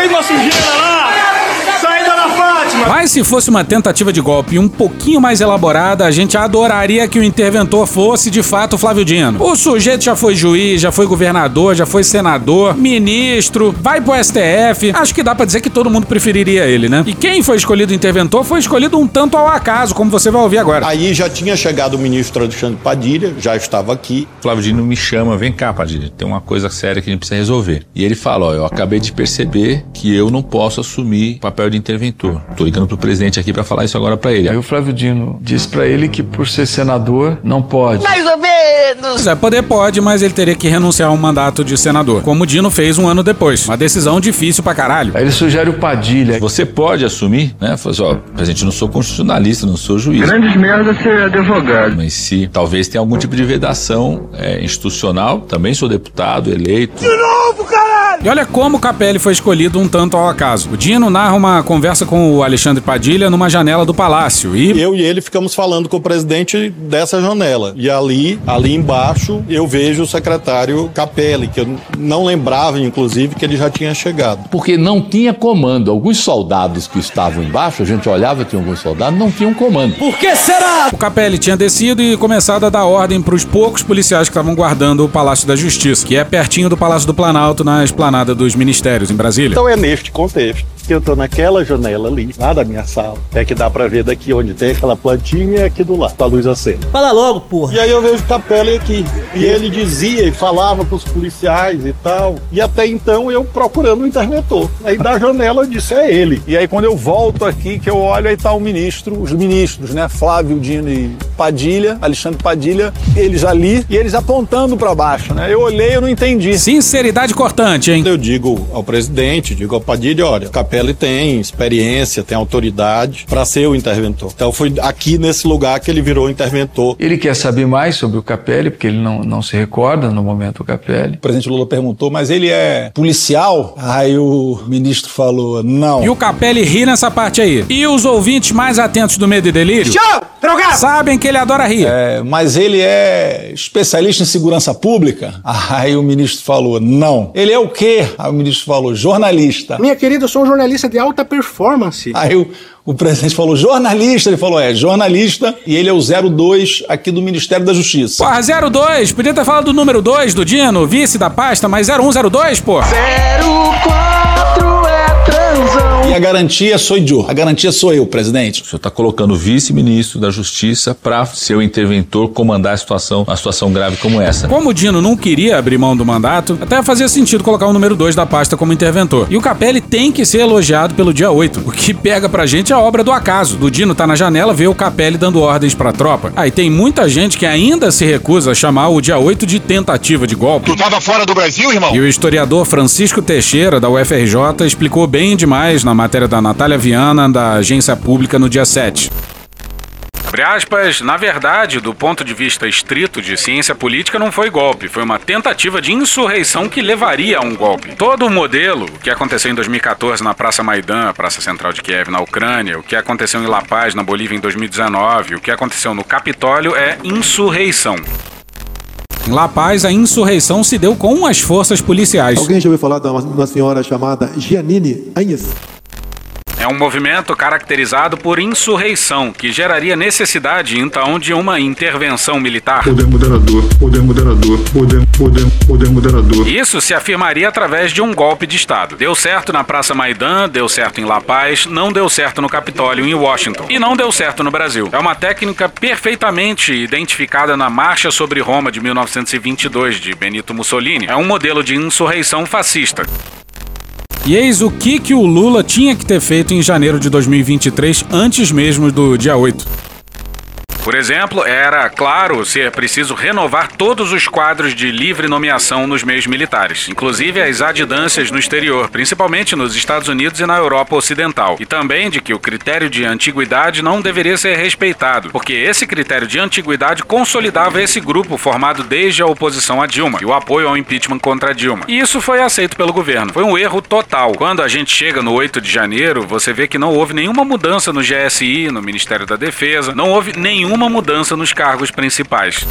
Fez uma sujeira. Mas se fosse uma tentativa de golpe um pouquinho mais elaborada, a gente adoraria que o interventor fosse de fato Flávio Dino. O sujeito já foi juiz, já foi governador, já foi senador, ministro, vai pro STF. Acho que dá pra dizer que todo mundo preferiria ele, né? E quem foi escolhido interventor foi escolhido um tanto ao acaso, como você vai ouvir agora. Aí já tinha chegado o ministro Alexandre Padilha, já estava aqui. Flávio Dino me chama, vem cá, Padilha, tem uma coisa séria que a gente precisa resolver. E ele fala, ó, eu acabei de perceber que eu não posso assumir o papel de interventor. Tô ligando pro presidente aqui para falar isso agora para ele. Aí o Flávio Dino diz para ele que por ser senador não pode. Mais ou menos. É, poder pode, mas ele teria que renunciar ao mandato de senador, como o Dino fez um ano depois. Uma decisão difícil pra caralho. Aí ele sugere o Padilha. Você pode assumir, né? Fala assim, ó, presidente, não sou constitucionalista, não sou juiz. Grandes merda ser advogado. Mas se talvez tenha algum tipo de vedação é, institucional, também sou deputado, eleito. De novo, caralho! E olha como o Capelli foi escolhido um tanto ao acaso. O Dino narra uma conversa com o Alexandre Padilha numa janela do palácio e eu e ele ficamos falando com o presidente dessa janela. E ali, ali embaixo, eu vejo o secretário Capelli, que eu não lembrava, inclusive, que ele já tinha chegado. Porque não tinha comando. Alguns soldados que estavam embaixo, a gente olhava, tinha alguns soldados, não tinham comando. Por que será? O Capelli tinha descido e começado a dar ordem para os poucos policiais que estavam guardando o Palácio da Justiça, que é pertinho do Palácio do Planalto, na esplanada dos ministérios em Brasília. Então é neste contexto que eu tô naquela janela ali, lá lá da minha sala. É que dá pra ver daqui onde tem aquela plantinha aqui do lado, com a luz acesa. Fala logo, porra. E aí eu vejo Capelli aqui. E ele dizia e falava pros policiais e tal. E até então eu procurando o interventor. Aí da janela eu disse, é ele. E aí quando eu volto aqui, que eu olho, aí tá o ministro, os ministros, né? Flávio Dino e Padilha, Alexandre Padilha, eles ali e eles apontando para baixo, né? Eu olhei, eu não entendi. Sinceridade cortante, hein? Eu digo ao presidente, digo ao Padilha, olha, Capelli tem experiência, tem autoridade para ser o interventor. Então foi aqui nesse lugar que ele virou interventor. Ele quer saber mais sobre o Capelli, porque ele não, não se recorda no momento do Capelli. O presidente Lula perguntou, mas ele é policial? Aí o ministro falou, não. E o Capelli ri nessa parte aí. E os ouvintes mais atentos do Medo e Delírio Show! Drogado! sabem que ele adora rir. É, mas ele é especialista em segurança pública? Aí o ministro falou, não. Ele é o quê? Aí o ministro falou, jornalista. Minha querida, eu sou um jornalista de alta performance. Aí o, o presidente falou, jornalista? Ele falou, é, jornalista, e ele é o 02 aqui do Ministério da Justiça. Porra, 02, podia ter falado do número 2 do Dino, vice da pasta, mas 0102, pô. 04 é transão. E a garantia sou eu. A garantia sou eu, presidente. O senhor está colocando o vice-ministro da Justiça para ser o interventor comandar a situação, uma situação grave como essa. Como o Dino não queria abrir mão do mandato, até fazia sentido colocar o número 2 da pasta como interventor. E o Capelli tem que ser elogiado pelo dia 8. O que pega pra gente é a obra do acaso. Do Dino tá na janela, vê o Capelli dando ordens pra tropa. Aí tem muita gente que ainda se recusa a chamar o dia 8 de tentativa de golpe. Tu tava fora do Brasil, irmão? E o historiador Francisco Teixeira, da UFRJ, explicou bem demais na matéria da Natália Viana, da Agência Pública, no dia 7. Abre aspas, na verdade, do ponto de vista estrito de ciência política, não foi golpe, foi uma tentativa de insurreição que levaria a um golpe. Todo o modelo, o que aconteceu em 2014 na Praça Maidan, Praça Central de Kiev, na Ucrânia, o que aconteceu em La Paz, na Bolívia, em 2019, o que aconteceu no Capitólio é insurreição. Em La Paz, a insurreição se deu com as forças policiais. Alguém já ouviu falar de uma, uma senhora chamada Giannini Agnes? É um movimento caracterizado por insurreição, que geraria necessidade, então, de uma intervenção militar. Poder moderador, poder moderador, poder, poder, poder moderador. Isso se afirmaria através de um golpe de Estado. Deu certo na Praça Maidan, deu certo em La Paz, não deu certo no Capitólio em Washington. E não deu certo no Brasil. É uma técnica perfeitamente identificada na Marcha sobre Roma de 1922 de Benito Mussolini. É um modelo de insurreição fascista. E eis o que, que o Lula tinha que ter feito em janeiro de 2023, antes mesmo do dia 8. Por exemplo, era, claro, ser preciso renovar todos os quadros de livre nomeação nos meios militares, inclusive as adidâncias no exterior, principalmente nos Estados Unidos e na Europa Ocidental. E também de que o critério de antiguidade não deveria ser respeitado, porque esse critério de antiguidade consolidava esse grupo formado desde a oposição a Dilma e o apoio ao impeachment contra Dilma. E isso foi aceito pelo governo. Foi um erro total. Quando a gente chega no 8 de janeiro, você vê que não houve nenhuma mudança no GSI, no Ministério da Defesa, não houve nenhuma mudança nos cargos principais.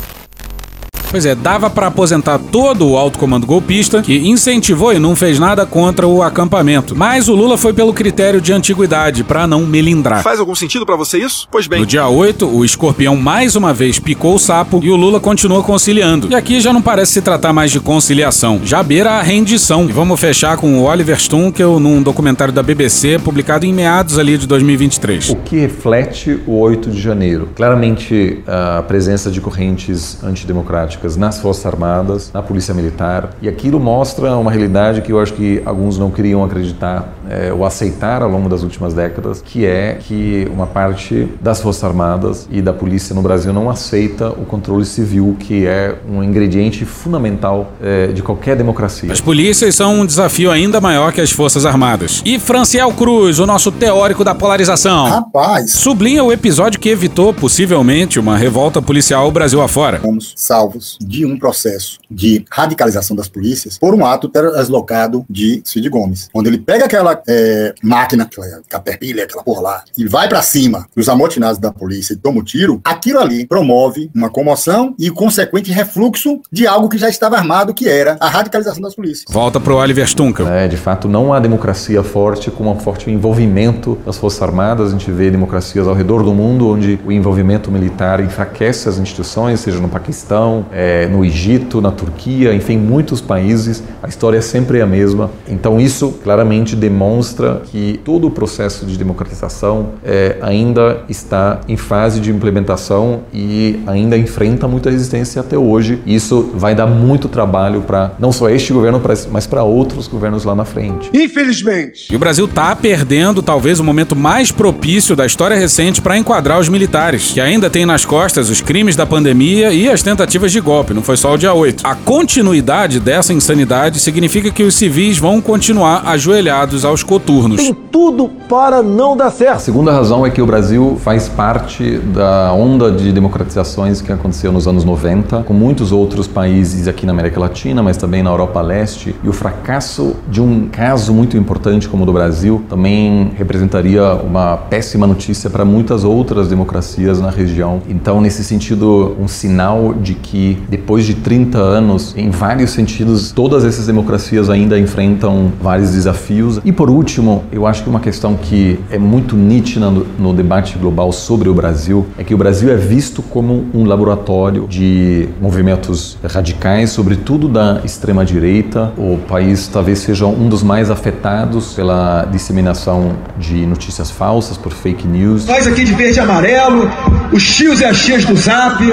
Pois é, dava para aposentar todo o alto comando golpista, que incentivou e não fez nada contra o acampamento. Mas o Lula foi pelo critério de antiguidade, para não melindrar. Faz algum sentido para você isso? Pois bem. No dia 8, o escorpião mais uma vez picou o sapo e o Lula continua conciliando. E aqui já não parece se tratar mais de conciliação, já beira a rendição. E vamos fechar com o Oliver Stunkel num documentário da BBC publicado em meados ali de 2023. O que reflete o 8 de janeiro? Claramente a presença de correntes antidemocráticas nas Forças Armadas, na Polícia Militar, e aquilo mostra uma realidade que eu acho que alguns não queriam acreditar é, ou aceitar ao longo das últimas décadas, que é que uma parte das Forças Armadas e da polícia no Brasil não aceita o controle civil, que é um ingrediente fundamental é, de qualquer democracia. As polícias são um desafio ainda maior que as Forças Armadas. E Franciel Cruz, o nosso teórico da polarização. Rapaz. Sublinha o episódio que evitou, possivelmente, uma revolta policial Brasil afora. Fomos salvos de um processo de radicalização das polícias por um ato deslocado de Cid Gomes, onde ele pega aquela é, máquina, aquela caterpillar, aquela porra lá, e vai para cima dos amotinados da polícia e toma um tiro, aquilo ali promove uma comoção e o consequente refluxo de algo que já estava armado, que era a radicalização das polícias. Volta pro Oliver Stunkel. É, de fato, não há democracia forte com um forte envolvimento das Forças Armadas. A gente vê democracias ao redor do mundo onde o envolvimento militar enfraquece as instituições, seja no Paquistão, é, no Egito, na Turquia, enfim, muitos países. A história é sempre a mesma. Então, isso claramente demonstra que todo o processo de democratização é, ainda está em fase de implementação e ainda enfrenta muita resistência até hoje. Isso vai dar muito trabalho para não só este governo, mas para outros governos lá na frente. Infelizmente. E o Brasil tá perdendo talvez o momento mais propício da história recente para enquadrar os militares, que ainda tem nas costas os crimes da pandemia e as tentativas de golpe, não foi só o dia 8. A continuidade dessa insanidade significa que os civis vão continuar ajoelhados aos coturnos. Tem tudo para não dar certo. A segunda razão é que o Brasil faz parte da onda de democratizações que aconteceu nos anos 90, com muitos outros países aqui na América Latina, mas também na Europa Leste, e o fracasso de um caso muito importante como o do Brasil também representaria uma péssima notícia para muitas outras democracias na região. Então, nesse sentido, um sinal de que depois de 30 anos, em vários sentidos, todas essas democracias ainda enfrentam vários desafios. E por último, eu acho que uma questão que é muito nítida no, no debate global sobre o Brasil é que o Brasil é visto como um laboratório de movimentos radicais, sobretudo da extrema direita. O país talvez seja um dos mais afetados pela disseminação de notícias falsas por fake news. Nós aqui de verde e amarelo, os tios e as tias do Zap,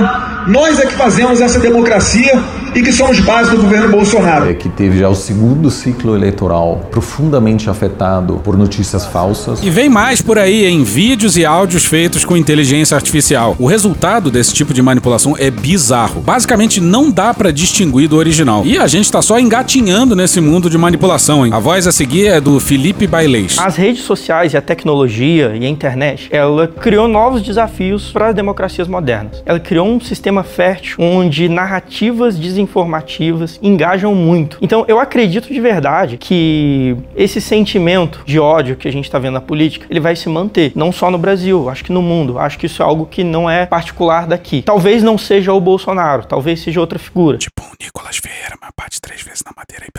nós é que fazemos essa democracia e que somos base do governo Bolsonaro. É que teve já o segundo ciclo eleitoral profundamente afetado por notícias falsas. E vem mais por aí em vídeos e áudios feitos com inteligência artificial. O resultado desse tipo de manipulação é bizarro. Basicamente não dá para distinguir do original. E a gente tá só engatinhando nesse mundo de manipulação, hein? A voz a seguir é do Felipe Bailês. As redes sociais e a tecnologia e a internet, ela criou novos desafios para as democracias modernas. Ela criou um sistema fértil onde narrativas desenvolvidas informativas, engajam muito. Então eu acredito de verdade que esse sentimento de ódio que a gente está vendo na política, ele vai se manter, não só no Brasil, acho que no mundo. Acho que isso é algo que não é particular daqui. Talvez não seja o Bolsonaro, talvez seja outra figura. Tipo o Nicolas Vieira, mas bate três vezes na madeira aí,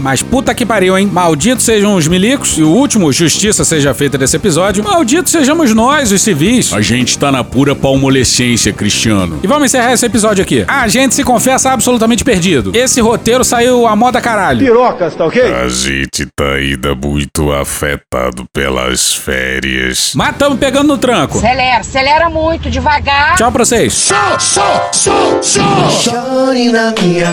mas puta que pariu, hein? Malditos sejam os milicos e o último justiça seja feita desse episódio. Malditos sejamos nós, os civis. A gente tá na pura palmolescência, Cristiano. E vamos encerrar esse episódio aqui. A gente se confessa absolutamente perdido. Esse roteiro saiu a moda caralho. Pirocas, tá ok? A gente tá ainda muito afetado pelas férias. Mas tamo pegando no tranco. Acelera, acelera muito, devagar. Tchau pra vocês. Só, só, só, só.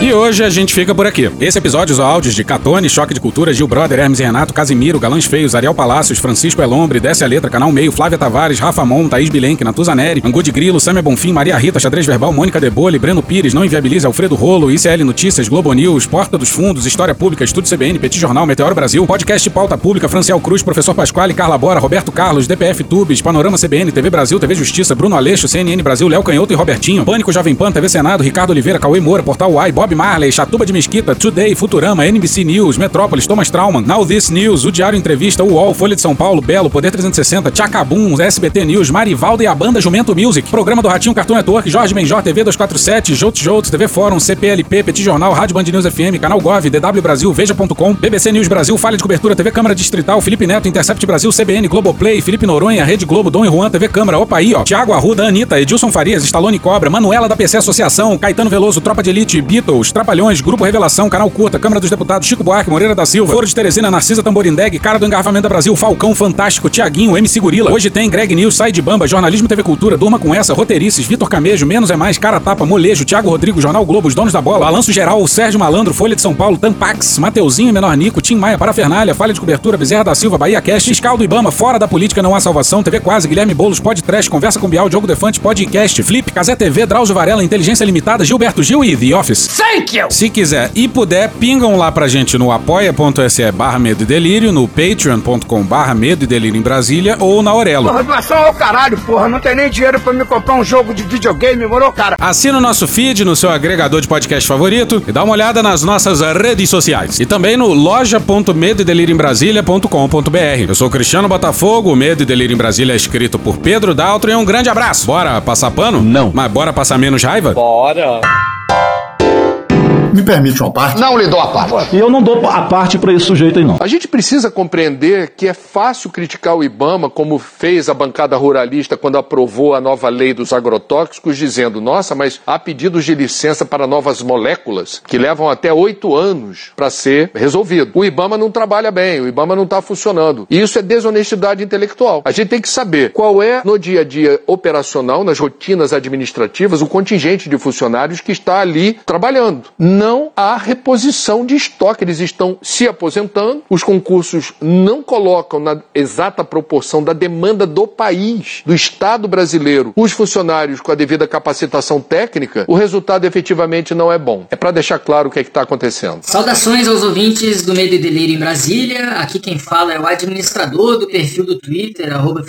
E hoje a gente fica por aqui. Esse episódio usou áudios de Catone, Choque de Cultura, Gil Brother, Hermes e Renato, Casimiro, Galãs Feios, Ariel Palácios, Francisco Elombre, Desce a Letra, Canal Meio, Flávia Tavares, Rafa Mon, Thaís Bilenque, Natuzaneri, Angu de Grilo, Samia Bonfim, Maria Rita, Xadrez Verbal, Mônica Debole, Breno Pires, Não Inviabiliza, Alfredo Rolo, ICL Notícias, Globo News, Porta dos Fundos, História Pública, Estúdio CBN, Petit Jornal, Meteoro Brasil, Podcast Pauta Pública, Franciel Cruz, Professor Pasquale, Carla Bora, Roberto Carlos, DPF Tubes, Panorama CBN, TV Brasil, TV Justiça, Bruno Aleixo, CNN Brasil, Léo Canhoto e Robertinho, Pânico Jovem Pan, TV Senado, Ricardo Oliveira, Cauê Moura, Portal Uai, Bob Marley, Chatuba de Mesquita, Today, Futurama, NBC News, Metrópolis, Thomas Trauman, Now This News, O Diário Entrevista, UOL, Folha de São Paulo, Belo, Poder 360, Tchacabum, SBT News, Marivalda e a Banda Jumento Music, Programa do Ratinho Cartoon Network, Jorge Benjor, TV 247, Joutos Joutos, TV Fórum, CPLP, Petit Jornal, Rádio Band News FM, Canal Gov, DW Brasil, Veja.com, BBC News Brasil, Falha de Cobertura, TV Câmara Distrital, Felipe Neto, Intercept Brasil, CBN, Globoplay, Felipe Noronha, Rede Globo, Dom e Juan, TV Câmara, opa aí, ó, Thiago Arruda, Anitta, Edilson Farias, Stallone Cobra, Manuela da PC Associação, Caetano Veloso, Tropa de Elite, Beatles, Trapalhões, Grupo Revelação, Canal Curta, Câmara dos Deputados, Chico Buarque, Moreira da Silva, Foro de Teresina, Narcisa Tamborindeg, Cara do Engarrafamento da Brasil, Falcão, Fantástico, Tiaguinho, MC Gorila. Hoje tem Greg News, Sai de Bamba, Jornalismo TV Cultura, Durma com essa, Roteirices, Vitor Camejo, Menos é Mais, Cara Tapa, Molejo, Thiago Rodrigo, Jornal Globo, Os Donos da Bola, Balanço Geral, Sérgio Malandro, Folha de São Paulo, Tampax, Mateuzinho, Menor Nico, Tim Maia, Parafernália, Falha de Cobertura, Bezerra da Silva, Bahia Cash, Fiscal do Ibama, Fora da Política Não Há Salvação, TV Quase, Guilherme Boulos, Pod Trash, Conversa com Bial, Diogo Defante, Podcast, Flip, Casé TV, Drauzio Varela, Inteligência Limitada, Gilberto Gil e The Office. Thank you! Se quiser e puder, pingam lá pra gente no apoia.se barra Medo e Delírio, no patreon.com barra Medo e Delírio em Brasília ou na Aurelo. Porra, doação ao caralho, porra. Não tem nem dinheiro pra me comprar um jogo de videogame, morou, cara? Assina o nosso feed no seu agregador de podcast favorito e dá uma olhada nas nossas redes sociais. E também no loja.medoedelirioembrasilha.com.br. Eu sou Cristiano Botafogo, o Medo e Delírio em Brasília é escrito por Pedro Daltro e um grande abraço. Bora passar pano? Não. Mas bora passar menos raiva? Bora! Me permite uma parte? Não lhe dou a parte. E eu não dou a parte para esse sujeito aí, não. A gente precisa compreender que é fácil criticar o Ibama, como fez a bancada ruralista quando aprovou a nova lei dos agrotóxicos, dizendo: nossa, mas há pedidos de licença para novas moléculas que levam até oito anos para ser resolvido. O Ibama não trabalha bem, o Ibama não está funcionando. E isso é desonestidade intelectual. A gente tem que saber qual é, no dia a dia operacional, nas rotinas administrativas, o contingente de funcionários que está ali trabalhando. Não há reposição de estoque, eles estão se aposentando, os concursos não colocam na exata proporção da demanda do país, do Estado brasileiro, os funcionários com a devida capacitação técnica, o resultado efetivamente não é bom. É para deixar claro o que é está acontecendo. Saudações aos ouvintes do Medo e Delírio em Brasília. Aqui quem fala é o administrador do perfil do Twitter, arroba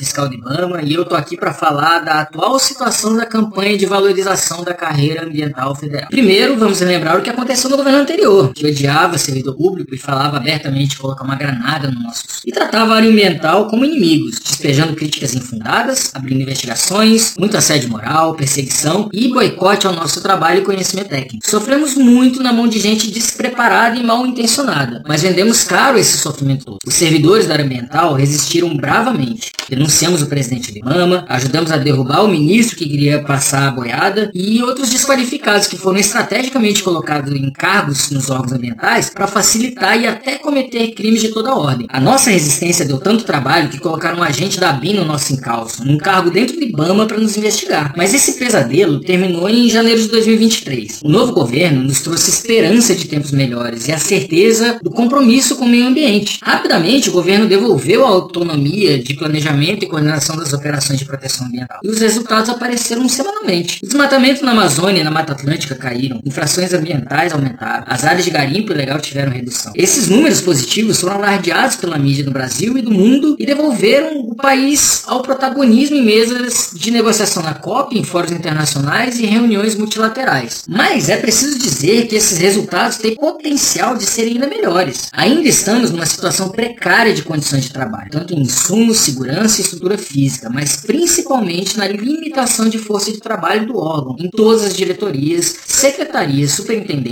e eu tô aqui para falar da atual situação da campanha de valorização da carreira ambiental federal. Primeiro, vamos lembrar o que aconteceu no governo anterior, que odiava servidor público e falava abertamente colocar uma granada no nosso e tratava a área ambiental como inimigos, despejando críticas infundadas, abrindo investigações, muito assédio moral, perseguição e boicote ao nosso trabalho e conhecimento técnico. Sofremos muito na mão de gente despreparada e mal intencionada, mas vendemos caro esse sofrimento todo. Os servidores da área ambiental resistiram bravamente. Denunciamos o presidente Limama, ajudamos a derrubar o ministro que queria passar a boiada e outros desqualificados que foram estrategicamente colocados em cargos nos órgãos ambientais para facilitar e até cometer crimes de toda ordem. A nossa resistência deu tanto trabalho que colocaram um agente da BIM no nosso encalço, num cargo dentro do IBAMA para nos investigar. Mas esse pesadelo terminou em janeiro de 2023. O novo governo nos trouxe esperança de tempos melhores e a certeza do compromisso com o meio ambiente. Rapidamente, o governo devolveu a autonomia de planejamento e coordenação das operações de proteção ambiental. E os resultados apareceram semanalmente. O desmatamento na Amazônia e na Mata Atlântica caíram, infrações ambientais aumentaram, as áreas de garimpo ilegal tiveram redução. Esses números positivos foram alardeados pela mídia no Brasil e do mundo e devolveram o país ao protagonismo em mesas de negociação na COP, em fóruns internacionais e reuniões multilaterais. Mas é preciso dizer que esses resultados têm potencial de serem ainda melhores. Ainda estamos numa situação precária de condições de trabalho, tanto em insumos, segurança e estrutura física, mas principalmente na limitação de força de trabalho do órgão, em todas as diretorias, secretarias, superintendências,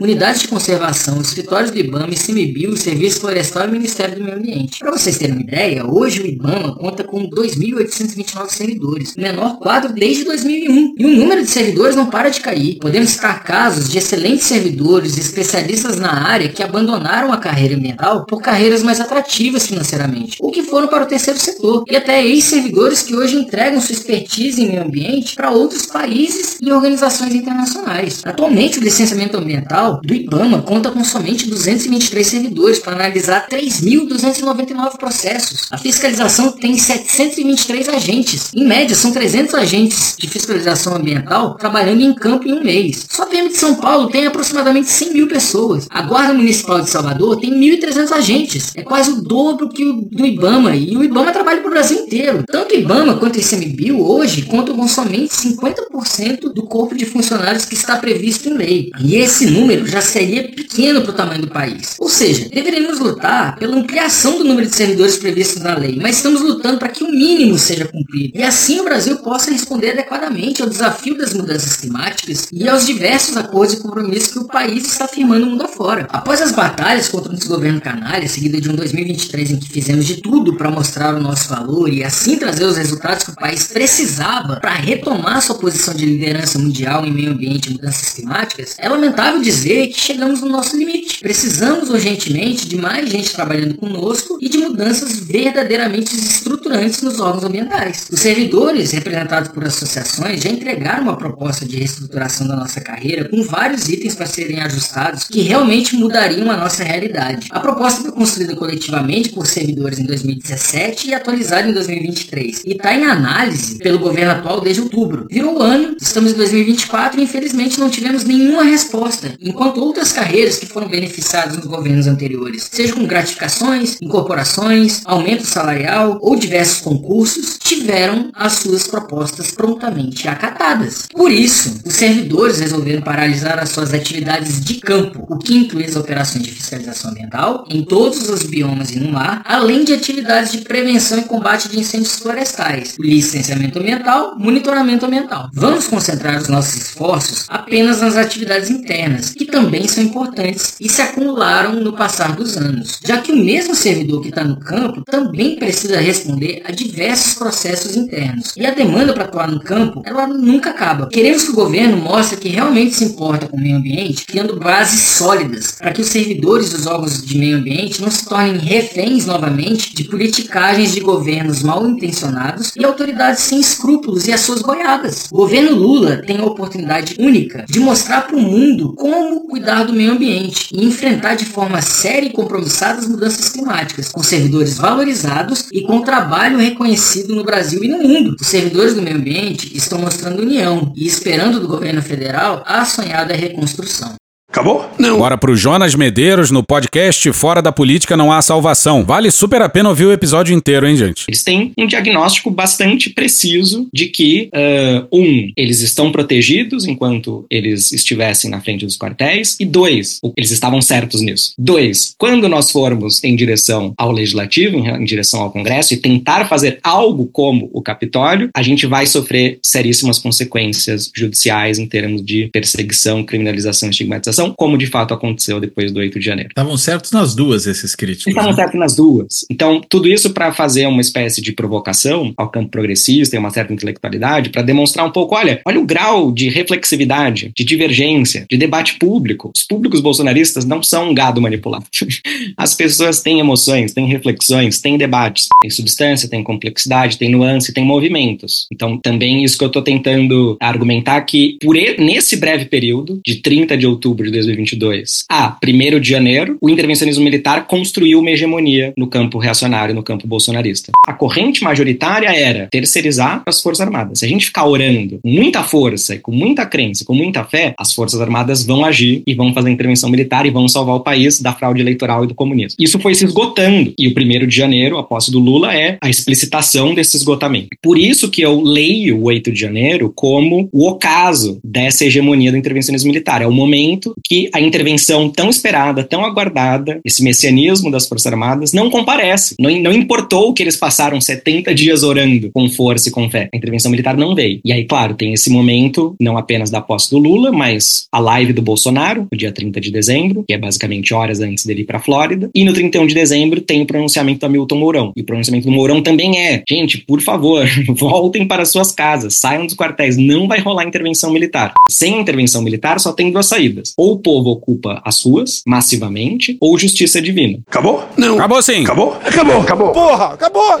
unidades de conservação, escritórios do IBAMA, ICMBio, Serviço Florestal e Ministério do Meio Ambiente. Para vocês terem uma ideia, hoje o IBAMA conta com 2.829 servidores, o menor quadro desde 2001, e o número de servidores não para de cair. Podemos citar casos de excelentes servidores e especialistas na área que abandonaram a carreira ambiental por carreiras mais atrativas financeiramente, ou que foram para o terceiro setor, e até ex-servidores que hoje entregam sua expertise em meio ambiente para outros países e organizações internacionais. Atualmente, o licenciamento ambiental do IBAMA conta com somente 223 servidores para analisar 3.299 processos. A fiscalização tem 723 agentes. Em média, são 300 agentes de fiscalização ambiental trabalhando em campo em um mês. Só a PM de São Paulo tem aproximadamente 100 mil pessoas. A Guarda Municipal de Salvador tem 1.300 agentes. É quase o dobro que o do IBAMA. E o IBAMA trabalha para o Brasil inteiro. Tanto o IBAMA quanto o ICMBio hoje contam com somente 50% do corpo de funcionários que está previsto em lei. E esse número já seria pequeno para o tamanho do país. Ou seja, deveríamos lutar pela ampliação do número de servidores previstos na lei, mas estamos lutando para que o mínimo seja cumprido. E assim o Brasil possa responder adequadamente ao desafio das mudanças climáticas e aos diversos acordos e compromissos que o país está firmando mundo afora. Após as batalhas contra o desgoverno canalha, seguida de um 2023 em que fizemos de tudo para mostrar o nosso valor e assim trazer os resultados que o país precisava para retomar sua posição de liderança mundial em meio ambiente e mudanças climáticas, é lamentável dizer que chegamos no nosso limite. Precisamos urgentemente de mais gente trabalhando conosco e de mudanças verdadeiramente estruturantes nos órgãos ambientais. Os servidores, representados por associações, já entregaram uma proposta de reestruturação da nossa carreira com vários itens para serem ajustados que realmente mudariam a nossa realidade. A proposta foi construída coletivamente por servidores em 2017 e atualizada em 2023 e está em análise pelo governo atual desde outubro. Virou o ano, estamos em 2024 e infelizmente não tivemos nenhuma resposta, enquanto outras carreiras que foram beneficiadas nos governos anteriores, seja com gratificações, incorporações, aumento salarial ou diversos concursos, tiveram as suas propostas prontamente acatadas. Por isso, os servidores resolveram paralisar as suas atividades de campo, o que inclui as operações de fiscalização ambiental em todos os biomas e no mar, além de atividades de prevenção e combate de incêndios florestais, licenciamento ambiental, monitoramento ambiental. Vamos concentrar os nossos esforços apenas nas atividades internas, que também são importantes e se acumularam no passar dos anos, já que o mesmo servidor que está no campo também precisa responder a diversos processos internos. E a demanda para atuar no campo, ela nunca acaba. Queremos que o governo mostre que realmente se importa com o meio ambiente, criando bases sólidas para que os servidores dos órgãos de meio ambiente não se tornem reféns novamente de politicagens de governos mal intencionados e autoridades sem escrúpulos e as suas goiadas. O governo Lula tem a oportunidade única de mostrar para o mundo como cuidar do meio ambiente e enfrentar de forma séria e compromissada as mudanças climáticas, com servidores valorizados e com trabalho reconhecido no Brasil e no mundo. Os servidores do meio ambiente estão mostrando união e esperando do governo federal a sonhada reconstrução. Acabou? Não. Bora pro Jonas Medeiros no podcast Fora da Política Não Há Salvação. Vale super a pena ouvir o episódio inteiro, hein, gente? Eles têm um diagnóstico bastante preciso de que, uh, um, eles estão protegidos enquanto eles estivessem na frente dos quartéis, e dois, eles estavam certos nisso. Dois, quando nós formos em direção ao legislativo, em direção ao Congresso, e tentar fazer algo como o Capitólio, a gente vai sofrer seríssimas consequências judiciais em termos de perseguição, criminalização e como de fato aconteceu depois do 8 de janeiro. Estavam certos nas duas, esses críticos. Estavam né? certos nas duas. Então, tudo isso para fazer uma espécie de provocação ao campo progressista e uma certa intelectualidade, para demonstrar um pouco: olha, olha o grau de reflexividade, de divergência, de debate público. Os públicos bolsonaristas não são um gado manipulado. As pessoas têm emoções, têm reflexões, têm debates, têm substância, têm complexidade, têm nuance, têm movimentos. Então, também isso que eu estou tentando argumentar que, por nesse breve período, de 30 de outubro de 2022 a 1 de janeiro, o intervencionismo militar construiu uma hegemonia no campo reacionário, no campo bolsonarista. A corrente majoritária era terceirizar as Forças Armadas. Se a gente ficar orando com muita força com muita crença, com muita fé, as Forças Armadas vão agir e vão fazer intervenção militar e vão salvar o país da fraude eleitoral e do comunismo. Isso foi se esgotando. E o 1 de janeiro, a posse do Lula, é a explicitação desse esgotamento. Por isso que eu leio o 8 de janeiro como o ocaso dessa hegemonia do intervencionismo militar. É o momento que a intervenção tão esperada, tão aguardada, esse messianismo das Forças Armadas, não comparece. Não, não importou que eles passaram 70 dias orando com força e com fé. A intervenção militar não veio. E aí, claro, tem esse momento, não apenas da posse do Lula, mas a live do Bolsonaro, no dia 30 de dezembro, que é basicamente horas antes dele ir para Flórida. E no 31 de dezembro tem o pronunciamento do Hamilton Mourão. E o pronunciamento do Mourão também é: gente, por favor, voltem para suas casas, saiam dos quartéis, não vai rolar intervenção militar. Sem intervenção militar, só tem duas saídas. Ou o povo ocupa as ruas, massivamente, ou justiça divina. Acabou? Não. Acabou sim. Acabou? Acabou. Acabou. Porra, acabou!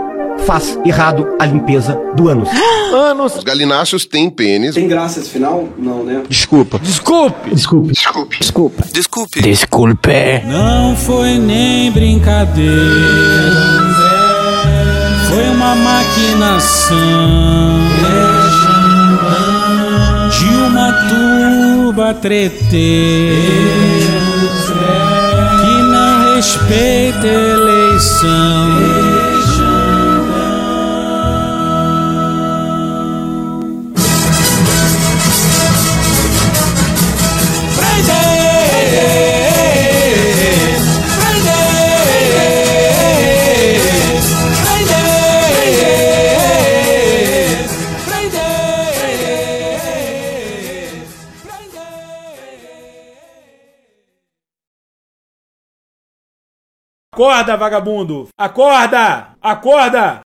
faz errado a limpeza do ânus. Anos. Os galináceos têm pênis. Tem graça esse final? Não, né? Desculpa. Desculpe. Desculpe. Desculpe. Desculpa. Desculpe. Desculpe. Não foi nem brincadeira. Foi uma maquinação de uma turba treteiro que não respeita eleição. Acorda, vagabundo! Acorda! Acorda!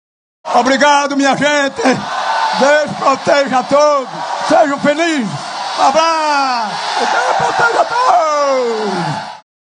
Obrigado, minha gente. Deus proteja a todos. Sejam felizes. Abraço. Deus proteja a todos.